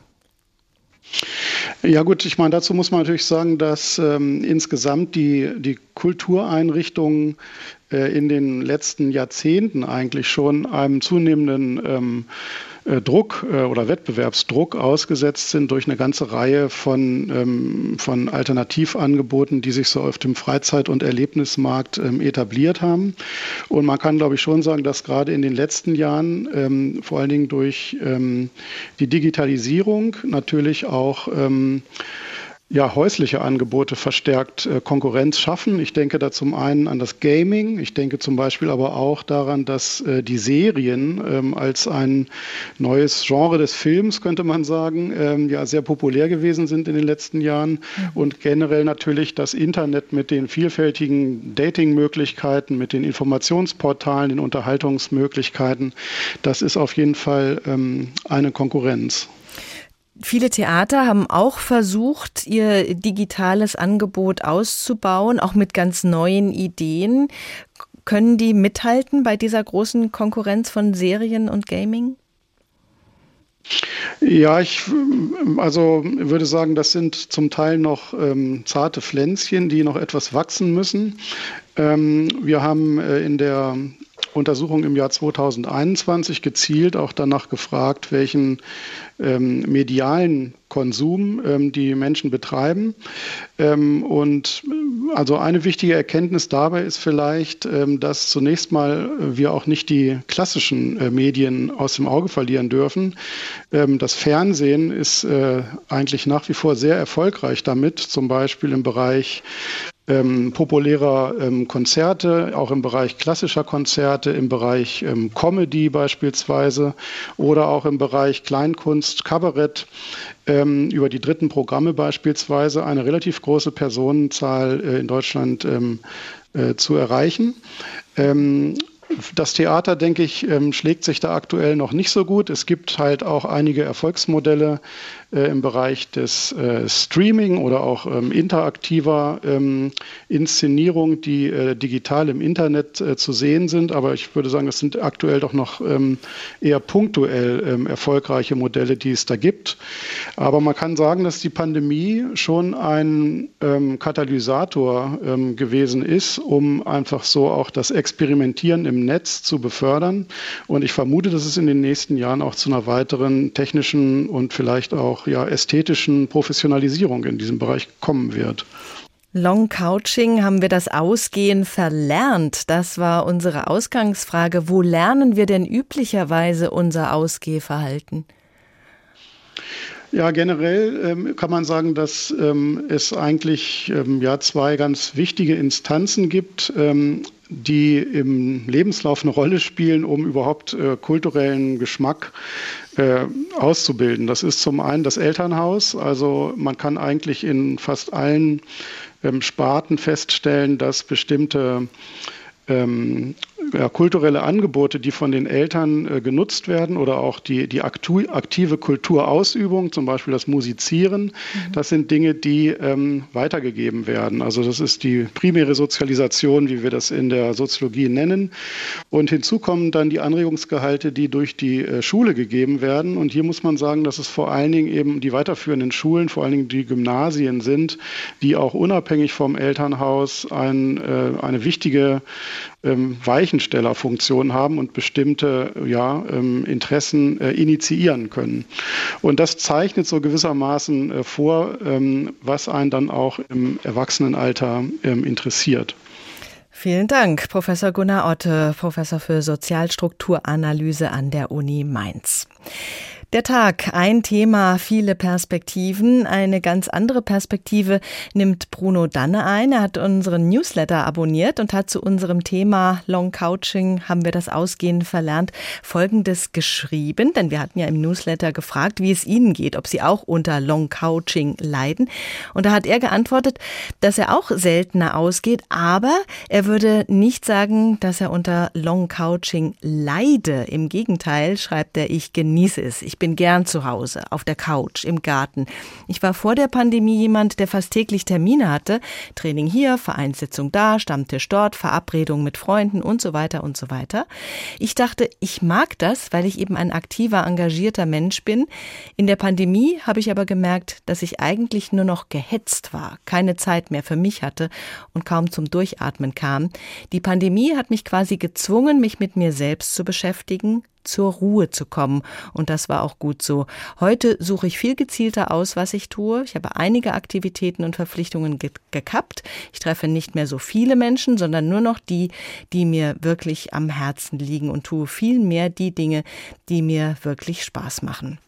S16: Ja gut, ich meine, dazu muss man natürlich sagen, dass ähm, insgesamt die, die Kultureinrichtungen äh, in den letzten Jahrzehnten eigentlich schon einem zunehmenden ähm, äh, Druck äh, oder Wettbewerbsdruck ausgesetzt sind durch eine ganze Reihe von, ähm, von Alternativangeboten, die sich so auf dem Freizeit- und Erlebnismarkt ähm, etabliert haben. Und man kann, glaube ich, schon sagen, dass gerade in den letzten Jahren, ähm, vor allen Dingen durch die Digitalisierung, natürlich auch ja, häusliche Angebote verstärkt äh, Konkurrenz schaffen. Ich denke da zum einen an das Gaming. Ich denke zum Beispiel aber auch daran, dass äh, die Serien ähm, als ein neues Genre des Films, könnte man sagen, ähm, ja sehr populär gewesen sind in den letzten Jahren. Mhm. Und generell natürlich das Internet mit den vielfältigen Dating-Möglichkeiten, mit den Informationsportalen, den Unterhaltungsmöglichkeiten. Das ist auf jeden Fall ähm, eine Konkurrenz.
S2: Viele Theater haben auch versucht, ihr digitales Angebot auszubauen, auch mit ganz neuen Ideen. Können die mithalten bei dieser großen Konkurrenz von Serien und Gaming?
S16: Ja, ich also würde sagen, das sind zum Teil noch ähm, zarte Pflänzchen, die noch etwas wachsen müssen. Ähm, wir haben äh, in der Untersuchung im Jahr 2021 gezielt auch danach gefragt, welchen ähm, medialen Konsum ähm, die Menschen betreiben. Ähm, und äh, also eine wichtige Erkenntnis dabei ist vielleicht, ähm, dass zunächst mal wir auch nicht die klassischen äh, Medien aus dem Auge verlieren dürfen. Ähm, das Fernsehen ist äh, eigentlich nach wie vor sehr erfolgreich damit, zum Beispiel im Bereich ähm, populärer ähm, Konzerte, auch im Bereich klassischer Konzerte, im Bereich ähm, Comedy beispielsweise oder auch im Bereich Kleinkunst, Kabarett, ähm, über die dritten Programme beispielsweise eine relativ große Personenzahl äh, in Deutschland ähm, äh, zu erreichen. Ähm, das Theater, denke ich, schlägt sich da aktuell noch nicht so gut. Es gibt halt auch einige Erfolgsmodelle, äh, im Bereich des äh, Streaming oder auch ähm, interaktiver ähm, Inszenierung, die äh, digital im Internet äh, zu sehen sind. Aber ich würde sagen, es sind aktuell doch noch ähm, eher punktuell ähm, erfolgreiche Modelle, die es da gibt. Aber man kann sagen, dass die Pandemie schon ein ähm, Katalysator ähm, gewesen ist, um einfach so auch das Experimentieren im Netz zu befördern. Und ich vermute, dass es in den nächsten Jahren auch zu einer weiteren technischen und vielleicht auch auch ja, ästhetischen Professionalisierung in diesem Bereich kommen wird.
S2: Long Couching haben wir das Ausgehen verlernt? Das war unsere Ausgangsfrage. Wo lernen wir denn üblicherweise unser Ausgehverhalten?
S16: Ja, generell ähm, kann man sagen, dass ähm, es eigentlich ähm, ja zwei ganz wichtige Instanzen gibt, ähm, die im Lebenslauf eine Rolle spielen, um überhaupt äh, kulturellen Geschmack äh, auszubilden. Das ist zum einen das Elternhaus. Also man kann eigentlich in fast allen ähm, Sparten feststellen, dass bestimmte ähm, ja, kulturelle Angebote, die von den Eltern äh, genutzt werden oder auch die, die aktive Kulturausübung, zum Beispiel das Musizieren, mhm. das sind Dinge, die ähm, weitergegeben werden. Also das ist die primäre Sozialisation, wie wir das in der Soziologie nennen. Und hinzu kommen dann die Anregungsgehalte, die durch die äh, Schule gegeben werden. Und hier muss man sagen, dass es vor allen Dingen eben die weiterführenden Schulen, vor allen Dingen die Gymnasien sind, die auch unabhängig vom Elternhaus ein, äh, eine wichtige ähm, Weichenstellerfunktion haben und bestimmte ja, ähm, Interessen äh, initiieren können. Und das zeichnet so gewissermaßen äh, vor, ähm, was einen dann auch im Erwachsenenalter ähm, interessiert.
S2: Vielen Dank, Professor Gunnar Otte, Professor für Sozialstrukturanalyse an der Uni Mainz. Der Tag, ein Thema, viele Perspektiven. Eine ganz andere Perspektive nimmt Bruno Danne ein. Er hat unseren Newsletter abonniert und hat zu unserem Thema Long Couching, haben wir das Ausgehen verlernt, Folgendes geschrieben. Denn wir hatten ja im Newsletter gefragt, wie es Ihnen geht, ob Sie auch unter Long Couching leiden. Und da hat er geantwortet, dass er auch seltener ausgeht, aber er würde nicht sagen, dass er unter Long Couching leide. Im Gegenteil, schreibt er, ich genieße es. Ich bin gern zu Hause, auf der Couch, im Garten. Ich war vor der Pandemie jemand, der fast täglich Termine hatte. Training hier, Vereinssitzung da, Stammtisch dort, Verabredung mit Freunden und so weiter und so weiter. Ich dachte, ich mag das, weil ich eben ein aktiver, engagierter Mensch bin. In der Pandemie habe ich aber gemerkt, dass ich eigentlich nur noch gehetzt war, keine Zeit mehr für mich hatte und kaum zum Durchatmen kam. Die Pandemie hat mich quasi gezwungen, mich mit mir selbst zu beschäftigen, zur Ruhe zu kommen. Und das war auch gut so. Heute suche ich viel gezielter aus, was ich tue. Ich habe einige Aktivitäten und Verpflichtungen ge gekappt. Ich treffe nicht mehr so viele Menschen, sondern nur noch die, die mir wirklich am Herzen liegen und tue viel mehr die Dinge, die mir wirklich Spaß machen.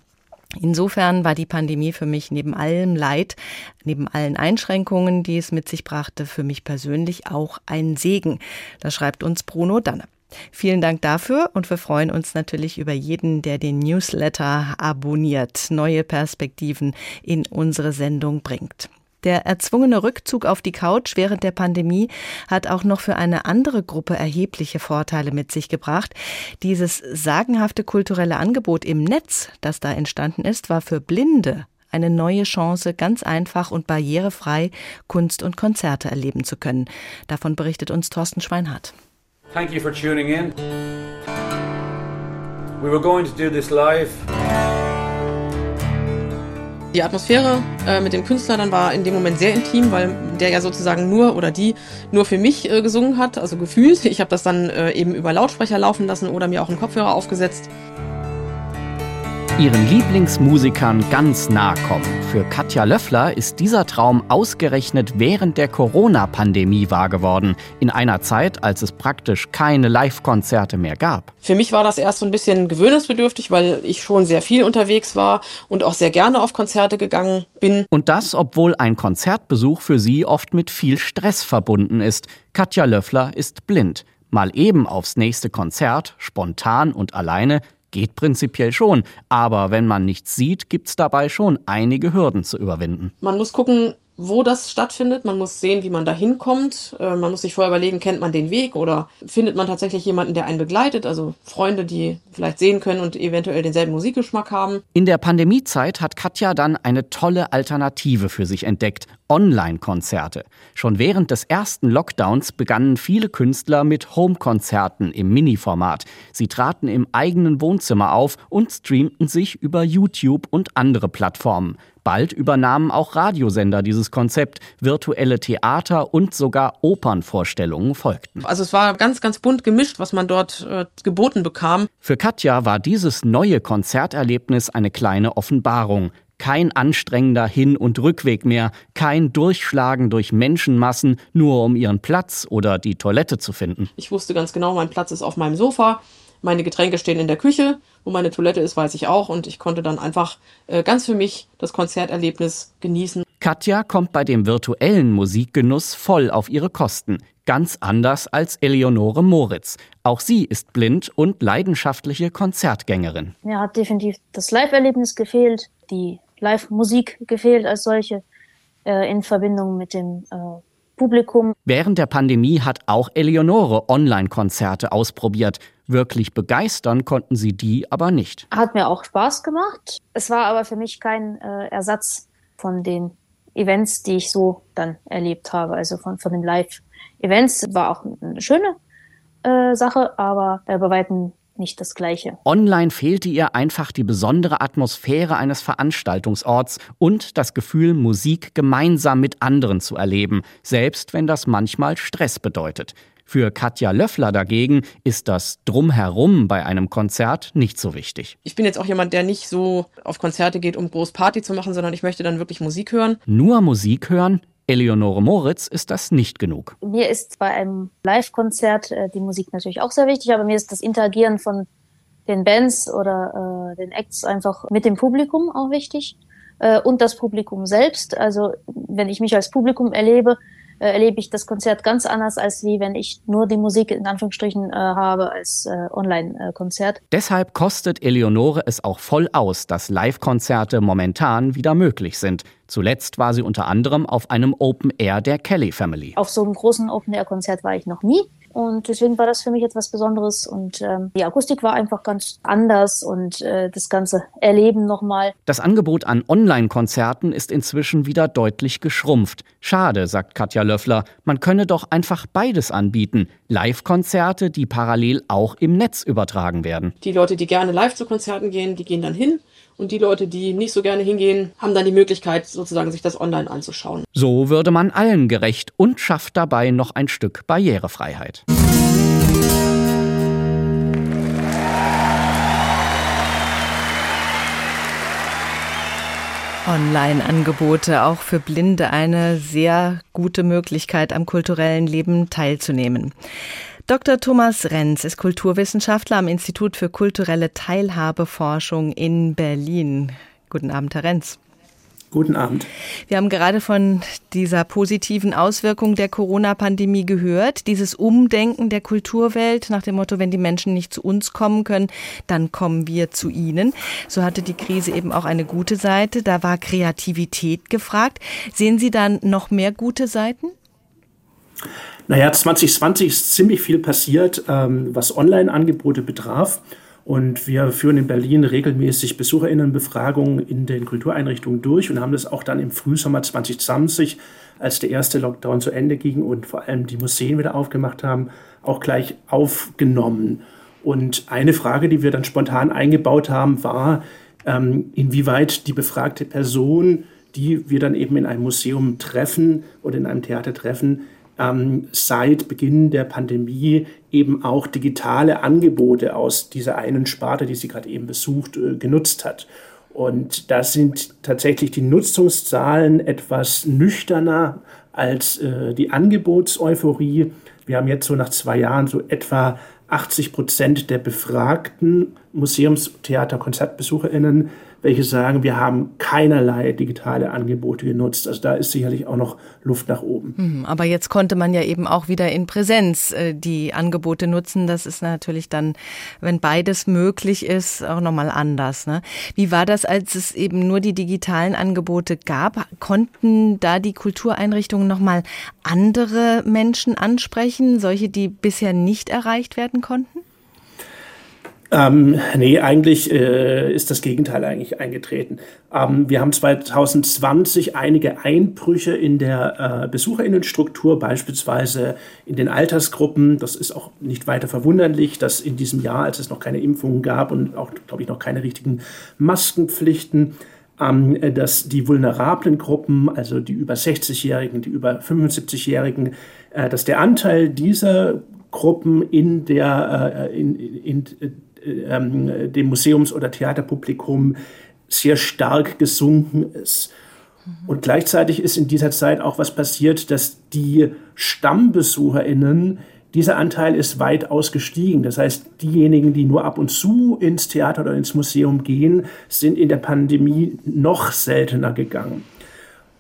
S2: Insofern war die Pandemie für mich neben allem Leid, neben allen Einschränkungen, die es mit sich brachte, für mich persönlich auch ein Segen. Das schreibt uns Bruno Danne. Vielen Dank dafür und wir freuen uns natürlich über jeden, der den Newsletter abonniert, neue Perspektiven in unsere Sendung bringt. Der erzwungene Rückzug auf die Couch während der Pandemie hat auch noch für eine andere Gruppe erhebliche Vorteile mit sich gebracht. Dieses sagenhafte kulturelle Angebot im Netz, das da entstanden ist, war für Blinde eine neue Chance, ganz einfach und barrierefrei Kunst und Konzerte erleben zu können. Davon berichtet uns Thorsten Schweinhardt.
S17: Thank you for tuning in. We were going to do this live.
S18: Die Atmosphäre äh, mit dem Künstler dann war in dem Moment sehr intim, weil der ja sozusagen nur oder die nur für mich äh, gesungen hat, also gefühlt. Ich habe das dann äh, eben über Lautsprecher laufen lassen oder mir auch einen Kopfhörer aufgesetzt
S19: ihren Lieblingsmusikern ganz nahe kommen. Für Katja Löffler ist dieser Traum ausgerechnet während der Corona-Pandemie wahr geworden, in einer Zeit, als es praktisch keine Live-Konzerte mehr gab.
S18: Für mich war das erst so ein bisschen gewöhnungsbedürftig, weil ich schon sehr viel unterwegs war und auch sehr gerne auf Konzerte gegangen bin.
S19: Und das, obwohl ein Konzertbesuch für sie oft mit viel Stress verbunden ist. Katja Löffler ist blind. Mal eben aufs nächste Konzert, spontan und alleine, Geht prinzipiell schon, aber wenn man nichts sieht, gibt's dabei schon einige Hürden zu überwinden.
S18: Man muss gucken, wo das stattfindet. Man muss sehen, wie man da hinkommt. Äh, man muss sich vorher überlegen, kennt man den Weg oder findet man tatsächlich jemanden, der einen begleitet, also Freunde, die vielleicht sehen können und eventuell denselben Musikgeschmack haben.
S19: In der Pandemiezeit hat Katja dann eine tolle Alternative für sich entdeckt. Online-Konzerte. Schon während des ersten Lockdowns begannen viele Künstler mit Home-Konzerten im Mini-Format. Sie traten im eigenen Wohnzimmer auf und streamten sich über YouTube und andere Plattformen. Bald übernahmen auch Radiosender dieses Konzept. Virtuelle Theater und sogar Opernvorstellungen folgten.
S18: Also es war ganz, ganz bunt gemischt, was man dort äh, geboten bekam.
S19: Für Katja war dieses neue Konzerterlebnis eine kleine Offenbarung. Kein anstrengender Hin- und Rückweg mehr, kein Durchschlagen durch Menschenmassen, nur um ihren Platz oder die Toilette zu finden.
S18: Ich wusste ganz genau, mein Platz ist auf meinem Sofa. Meine Getränke stehen in der Küche, wo meine Toilette ist, weiß ich auch. Und ich konnte dann einfach äh, ganz für mich das Konzerterlebnis genießen.
S19: Katja kommt bei dem virtuellen Musikgenuss voll auf ihre Kosten. Ganz anders als Eleonore Moritz. Auch sie ist blind und leidenschaftliche Konzertgängerin.
S20: Mir hat definitiv das Live-Erlebnis gefehlt, die Live-Musik gefehlt als solche äh, in Verbindung mit dem äh, Publikum.
S19: Während der Pandemie hat auch Eleonore Online-Konzerte ausprobiert. Wirklich begeistern konnten sie die aber nicht.
S20: Hat mir auch Spaß gemacht. Es war aber für mich kein äh, Ersatz von den Events, die ich so dann erlebt habe, also von, von den Live-Events. War auch eine schöne äh, Sache, aber äh, bei weitem nicht das Gleiche.
S19: Online fehlte ihr einfach die besondere Atmosphäre eines Veranstaltungsorts und das Gefühl, Musik gemeinsam mit anderen zu erleben, selbst wenn das manchmal Stress bedeutet. Für Katja Löffler dagegen ist das Drumherum bei einem Konzert nicht so wichtig.
S18: Ich bin jetzt auch jemand, der nicht so auf Konzerte geht, um groß Party zu machen, sondern ich möchte dann wirklich Musik hören.
S19: Nur Musik hören? Eleonore Moritz ist das nicht genug.
S20: Mir ist bei einem Live-Konzert äh, die Musik natürlich auch sehr wichtig, aber mir ist das Interagieren von den Bands oder äh, den Acts einfach mit dem Publikum auch wichtig äh, und das Publikum selbst. Also wenn ich mich als Publikum erlebe, äh, erlebe ich das Konzert ganz anders, als wie wenn ich nur die Musik in Anführungsstrichen äh, habe als äh, Online-Konzert.
S19: Deshalb kostet Eleonore es auch voll aus, dass Live-Konzerte momentan wieder möglich sind. Zuletzt war sie unter anderem auf einem Open Air der Kelly Family.
S20: Auf so einem großen Open Air Konzert war ich noch nie. Und deswegen war das für mich etwas Besonderes. Und ähm, die Akustik war einfach ganz anders und äh, das ganze Erleben nochmal.
S19: Das Angebot an Online-Konzerten ist inzwischen wieder deutlich geschrumpft. Schade, sagt Katja Löffler. Man könne doch einfach beides anbieten. Live-Konzerte, die parallel auch im Netz übertragen werden.
S18: Die Leute, die gerne live zu Konzerten gehen, die gehen dann hin. Und die Leute, die nicht so gerne hingehen, haben dann die Möglichkeit, sozusagen sich das online anzuschauen.
S19: So würde man allen gerecht und schafft dabei noch ein Stück Barrierefreiheit.
S2: Online-Angebote auch für Blinde eine sehr gute Möglichkeit, am kulturellen Leben teilzunehmen. Dr. Thomas Renz ist Kulturwissenschaftler am Institut für kulturelle Teilhabeforschung in Berlin. Guten Abend, Herr Renz.
S21: Guten Abend.
S2: Wir haben gerade von dieser positiven Auswirkung der Corona-Pandemie gehört. Dieses Umdenken der Kulturwelt nach dem Motto, wenn die Menschen nicht zu uns kommen können, dann kommen wir zu ihnen. So hatte die Krise eben auch eine gute Seite. Da war Kreativität gefragt. Sehen Sie dann noch mehr gute Seiten?
S21: Naja, 2020 ist ziemlich viel passiert, ähm, was Online-Angebote betraf. Und wir führen in Berlin regelmäßig Besucherinnenbefragungen in den Kultureinrichtungen durch und haben das auch dann im Frühsommer 2020, als der erste Lockdown zu Ende ging und vor allem die Museen wieder aufgemacht haben, auch gleich aufgenommen. Und eine Frage, die wir dann spontan eingebaut haben, war, ähm, inwieweit die befragte Person, die wir dann eben in einem Museum treffen oder in einem Theater treffen, ähm, seit Beginn der Pandemie eben auch digitale Angebote aus dieser einen Sparte, die sie gerade eben besucht, äh, genutzt hat. Und da sind tatsächlich die Nutzungszahlen etwas nüchterner als äh, die Angebotseuphorie. Wir haben jetzt so nach zwei Jahren so etwa 80 Prozent der befragten Museumstheater, KonzertbesucherInnen welche sagen, wir haben keinerlei digitale Angebote genutzt. Also da ist sicherlich auch noch Luft nach oben.
S2: Mhm, aber jetzt konnte man ja eben auch wieder in Präsenz äh, die Angebote nutzen. Das ist natürlich dann, wenn beides möglich ist, auch nochmal anders. Ne? Wie war das, als es eben nur die digitalen Angebote gab? Konnten da die Kultureinrichtungen nochmal andere Menschen ansprechen, solche, die bisher nicht erreicht werden konnten?
S21: Ähm, nee, eigentlich äh, ist das Gegenteil eigentlich eingetreten. Ähm, wir haben 2020 einige Einbrüche in der äh, Besucherinnenstruktur, beispielsweise in den Altersgruppen. Das ist auch nicht weiter verwunderlich, dass in diesem Jahr, als es noch keine Impfungen gab und auch, glaube ich, noch keine richtigen Maskenpflichten, ähm, dass die vulnerablen Gruppen, also die über 60-Jährigen, die über 75-Jährigen, äh, dass der Anteil dieser Gruppen in der äh, in, in, in ähm, dem Museums- oder Theaterpublikum sehr stark gesunken ist. Und gleichzeitig ist in dieser Zeit auch was passiert, dass die StammbesucherInnen, dieser Anteil ist weit ausgestiegen. Das heißt, diejenigen, die nur ab und zu ins Theater oder ins Museum gehen, sind in der Pandemie noch seltener gegangen.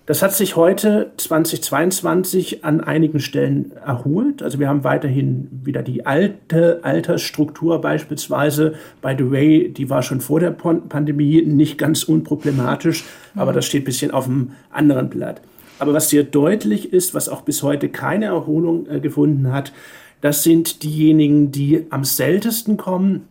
S21: Das hat sich heute 2022 an einigen Stellen erholt. Also wir haben weiterhin wieder die alte Altersstruktur beispielsweise. By the way, die war schon vor der Pandemie nicht ganz unproblematisch, aber das steht ein bisschen auf einem anderen Blatt. Aber was sehr deutlich ist, was auch bis heute keine Erholung äh, gefunden hat, das sind diejenigen, die am seltensten kommen,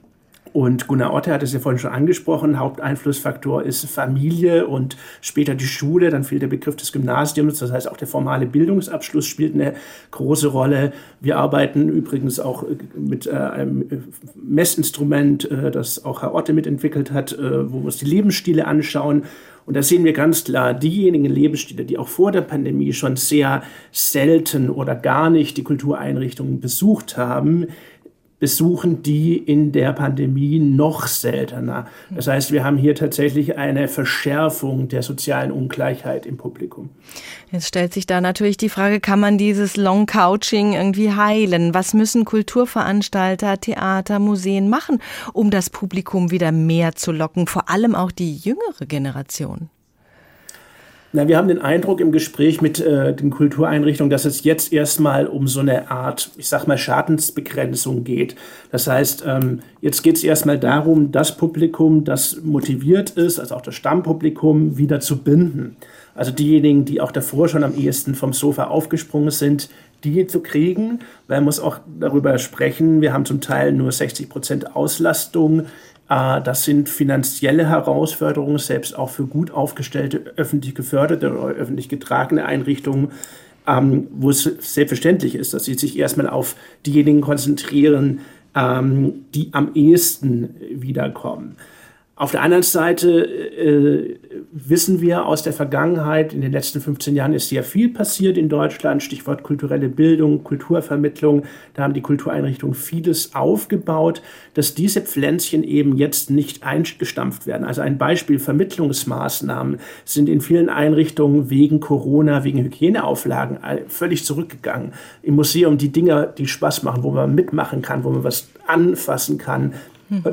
S21: und Gunnar Otte hat es ja vorhin schon angesprochen, Haupteinflussfaktor ist Familie und später die Schule, dann fehlt der Begriff des Gymnasiums, das heißt auch der formale Bildungsabschluss spielt eine große Rolle. Wir arbeiten übrigens auch mit äh, einem Messinstrument, äh, das auch Herr Otte mitentwickelt hat, äh, wo wir uns die Lebensstile anschauen. Und da sehen wir ganz klar, diejenigen Lebensstile, die auch vor der Pandemie schon sehr selten oder gar nicht die Kultureinrichtungen besucht haben, besuchen die in der Pandemie noch seltener. Das heißt, wir haben hier tatsächlich eine Verschärfung der sozialen Ungleichheit im Publikum.
S2: Jetzt stellt sich da natürlich die Frage, kann man dieses Long Couching irgendwie heilen? Was müssen Kulturveranstalter, Theater, Museen machen, um das Publikum wieder mehr zu locken, vor allem auch die jüngere Generation?
S21: Na, wir haben den Eindruck im Gespräch mit äh, den Kultureinrichtungen, dass es jetzt erstmal um so eine Art, ich sag mal, Schadensbegrenzung geht. Das heißt, ähm, jetzt geht es erstmal darum, das Publikum, das motiviert ist, also auch das Stammpublikum, wieder zu binden. Also diejenigen, die auch davor schon am ehesten vom Sofa aufgesprungen sind, die zu kriegen, weil man muss auch darüber sprechen. Wir haben zum Teil nur 60 Prozent Auslastung das sind finanzielle Herausforderungen, selbst auch für gut aufgestellte, öffentlich geförderte oder öffentlich getragene Einrichtungen, ähm, wo es selbstverständlich ist, dass sie sich erstmal auf diejenigen konzentrieren, ähm, die am ehesten wiederkommen. Auf der anderen Seite äh, wissen wir aus der Vergangenheit, in den letzten 15 Jahren ist sehr viel passiert in Deutschland, Stichwort kulturelle Bildung, Kulturvermittlung, da haben die Kultureinrichtungen vieles aufgebaut, dass diese Pflänzchen eben jetzt nicht eingestampft werden. Also ein Beispiel, Vermittlungsmaßnahmen sind in vielen Einrichtungen wegen Corona, wegen Hygieneauflagen völlig zurückgegangen. Im Museum die Dinge, die Spaß machen, wo man mitmachen kann, wo man was anfassen kann.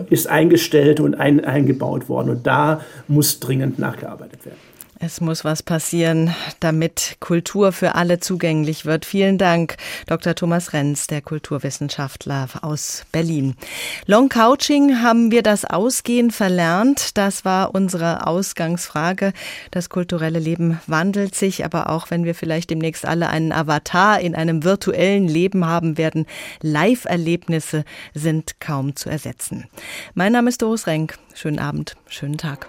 S21: Ist eingestellt und ein, eingebaut worden. Und da muss dringend nachgearbeitet werden.
S2: Es muss was passieren, damit Kultur für alle zugänglich wird. Vielen Dank, Dr. Thomas Renz, der Kulturwissenschaftler aus Berlin. Long Couching haben wir das Ausgehen verlernt. Das war unsere Ausgangsfrage. Das kulturelle Leben wandelt sich, aber auch wenn wir vielleicht demnächst alle einen Avatar in einem virtuellen Leben haben werden, Live-Erlebnisse sind kaum zu ersetzen. Mein Name ist Doris Renk. Schönen Abend, schönen Tag.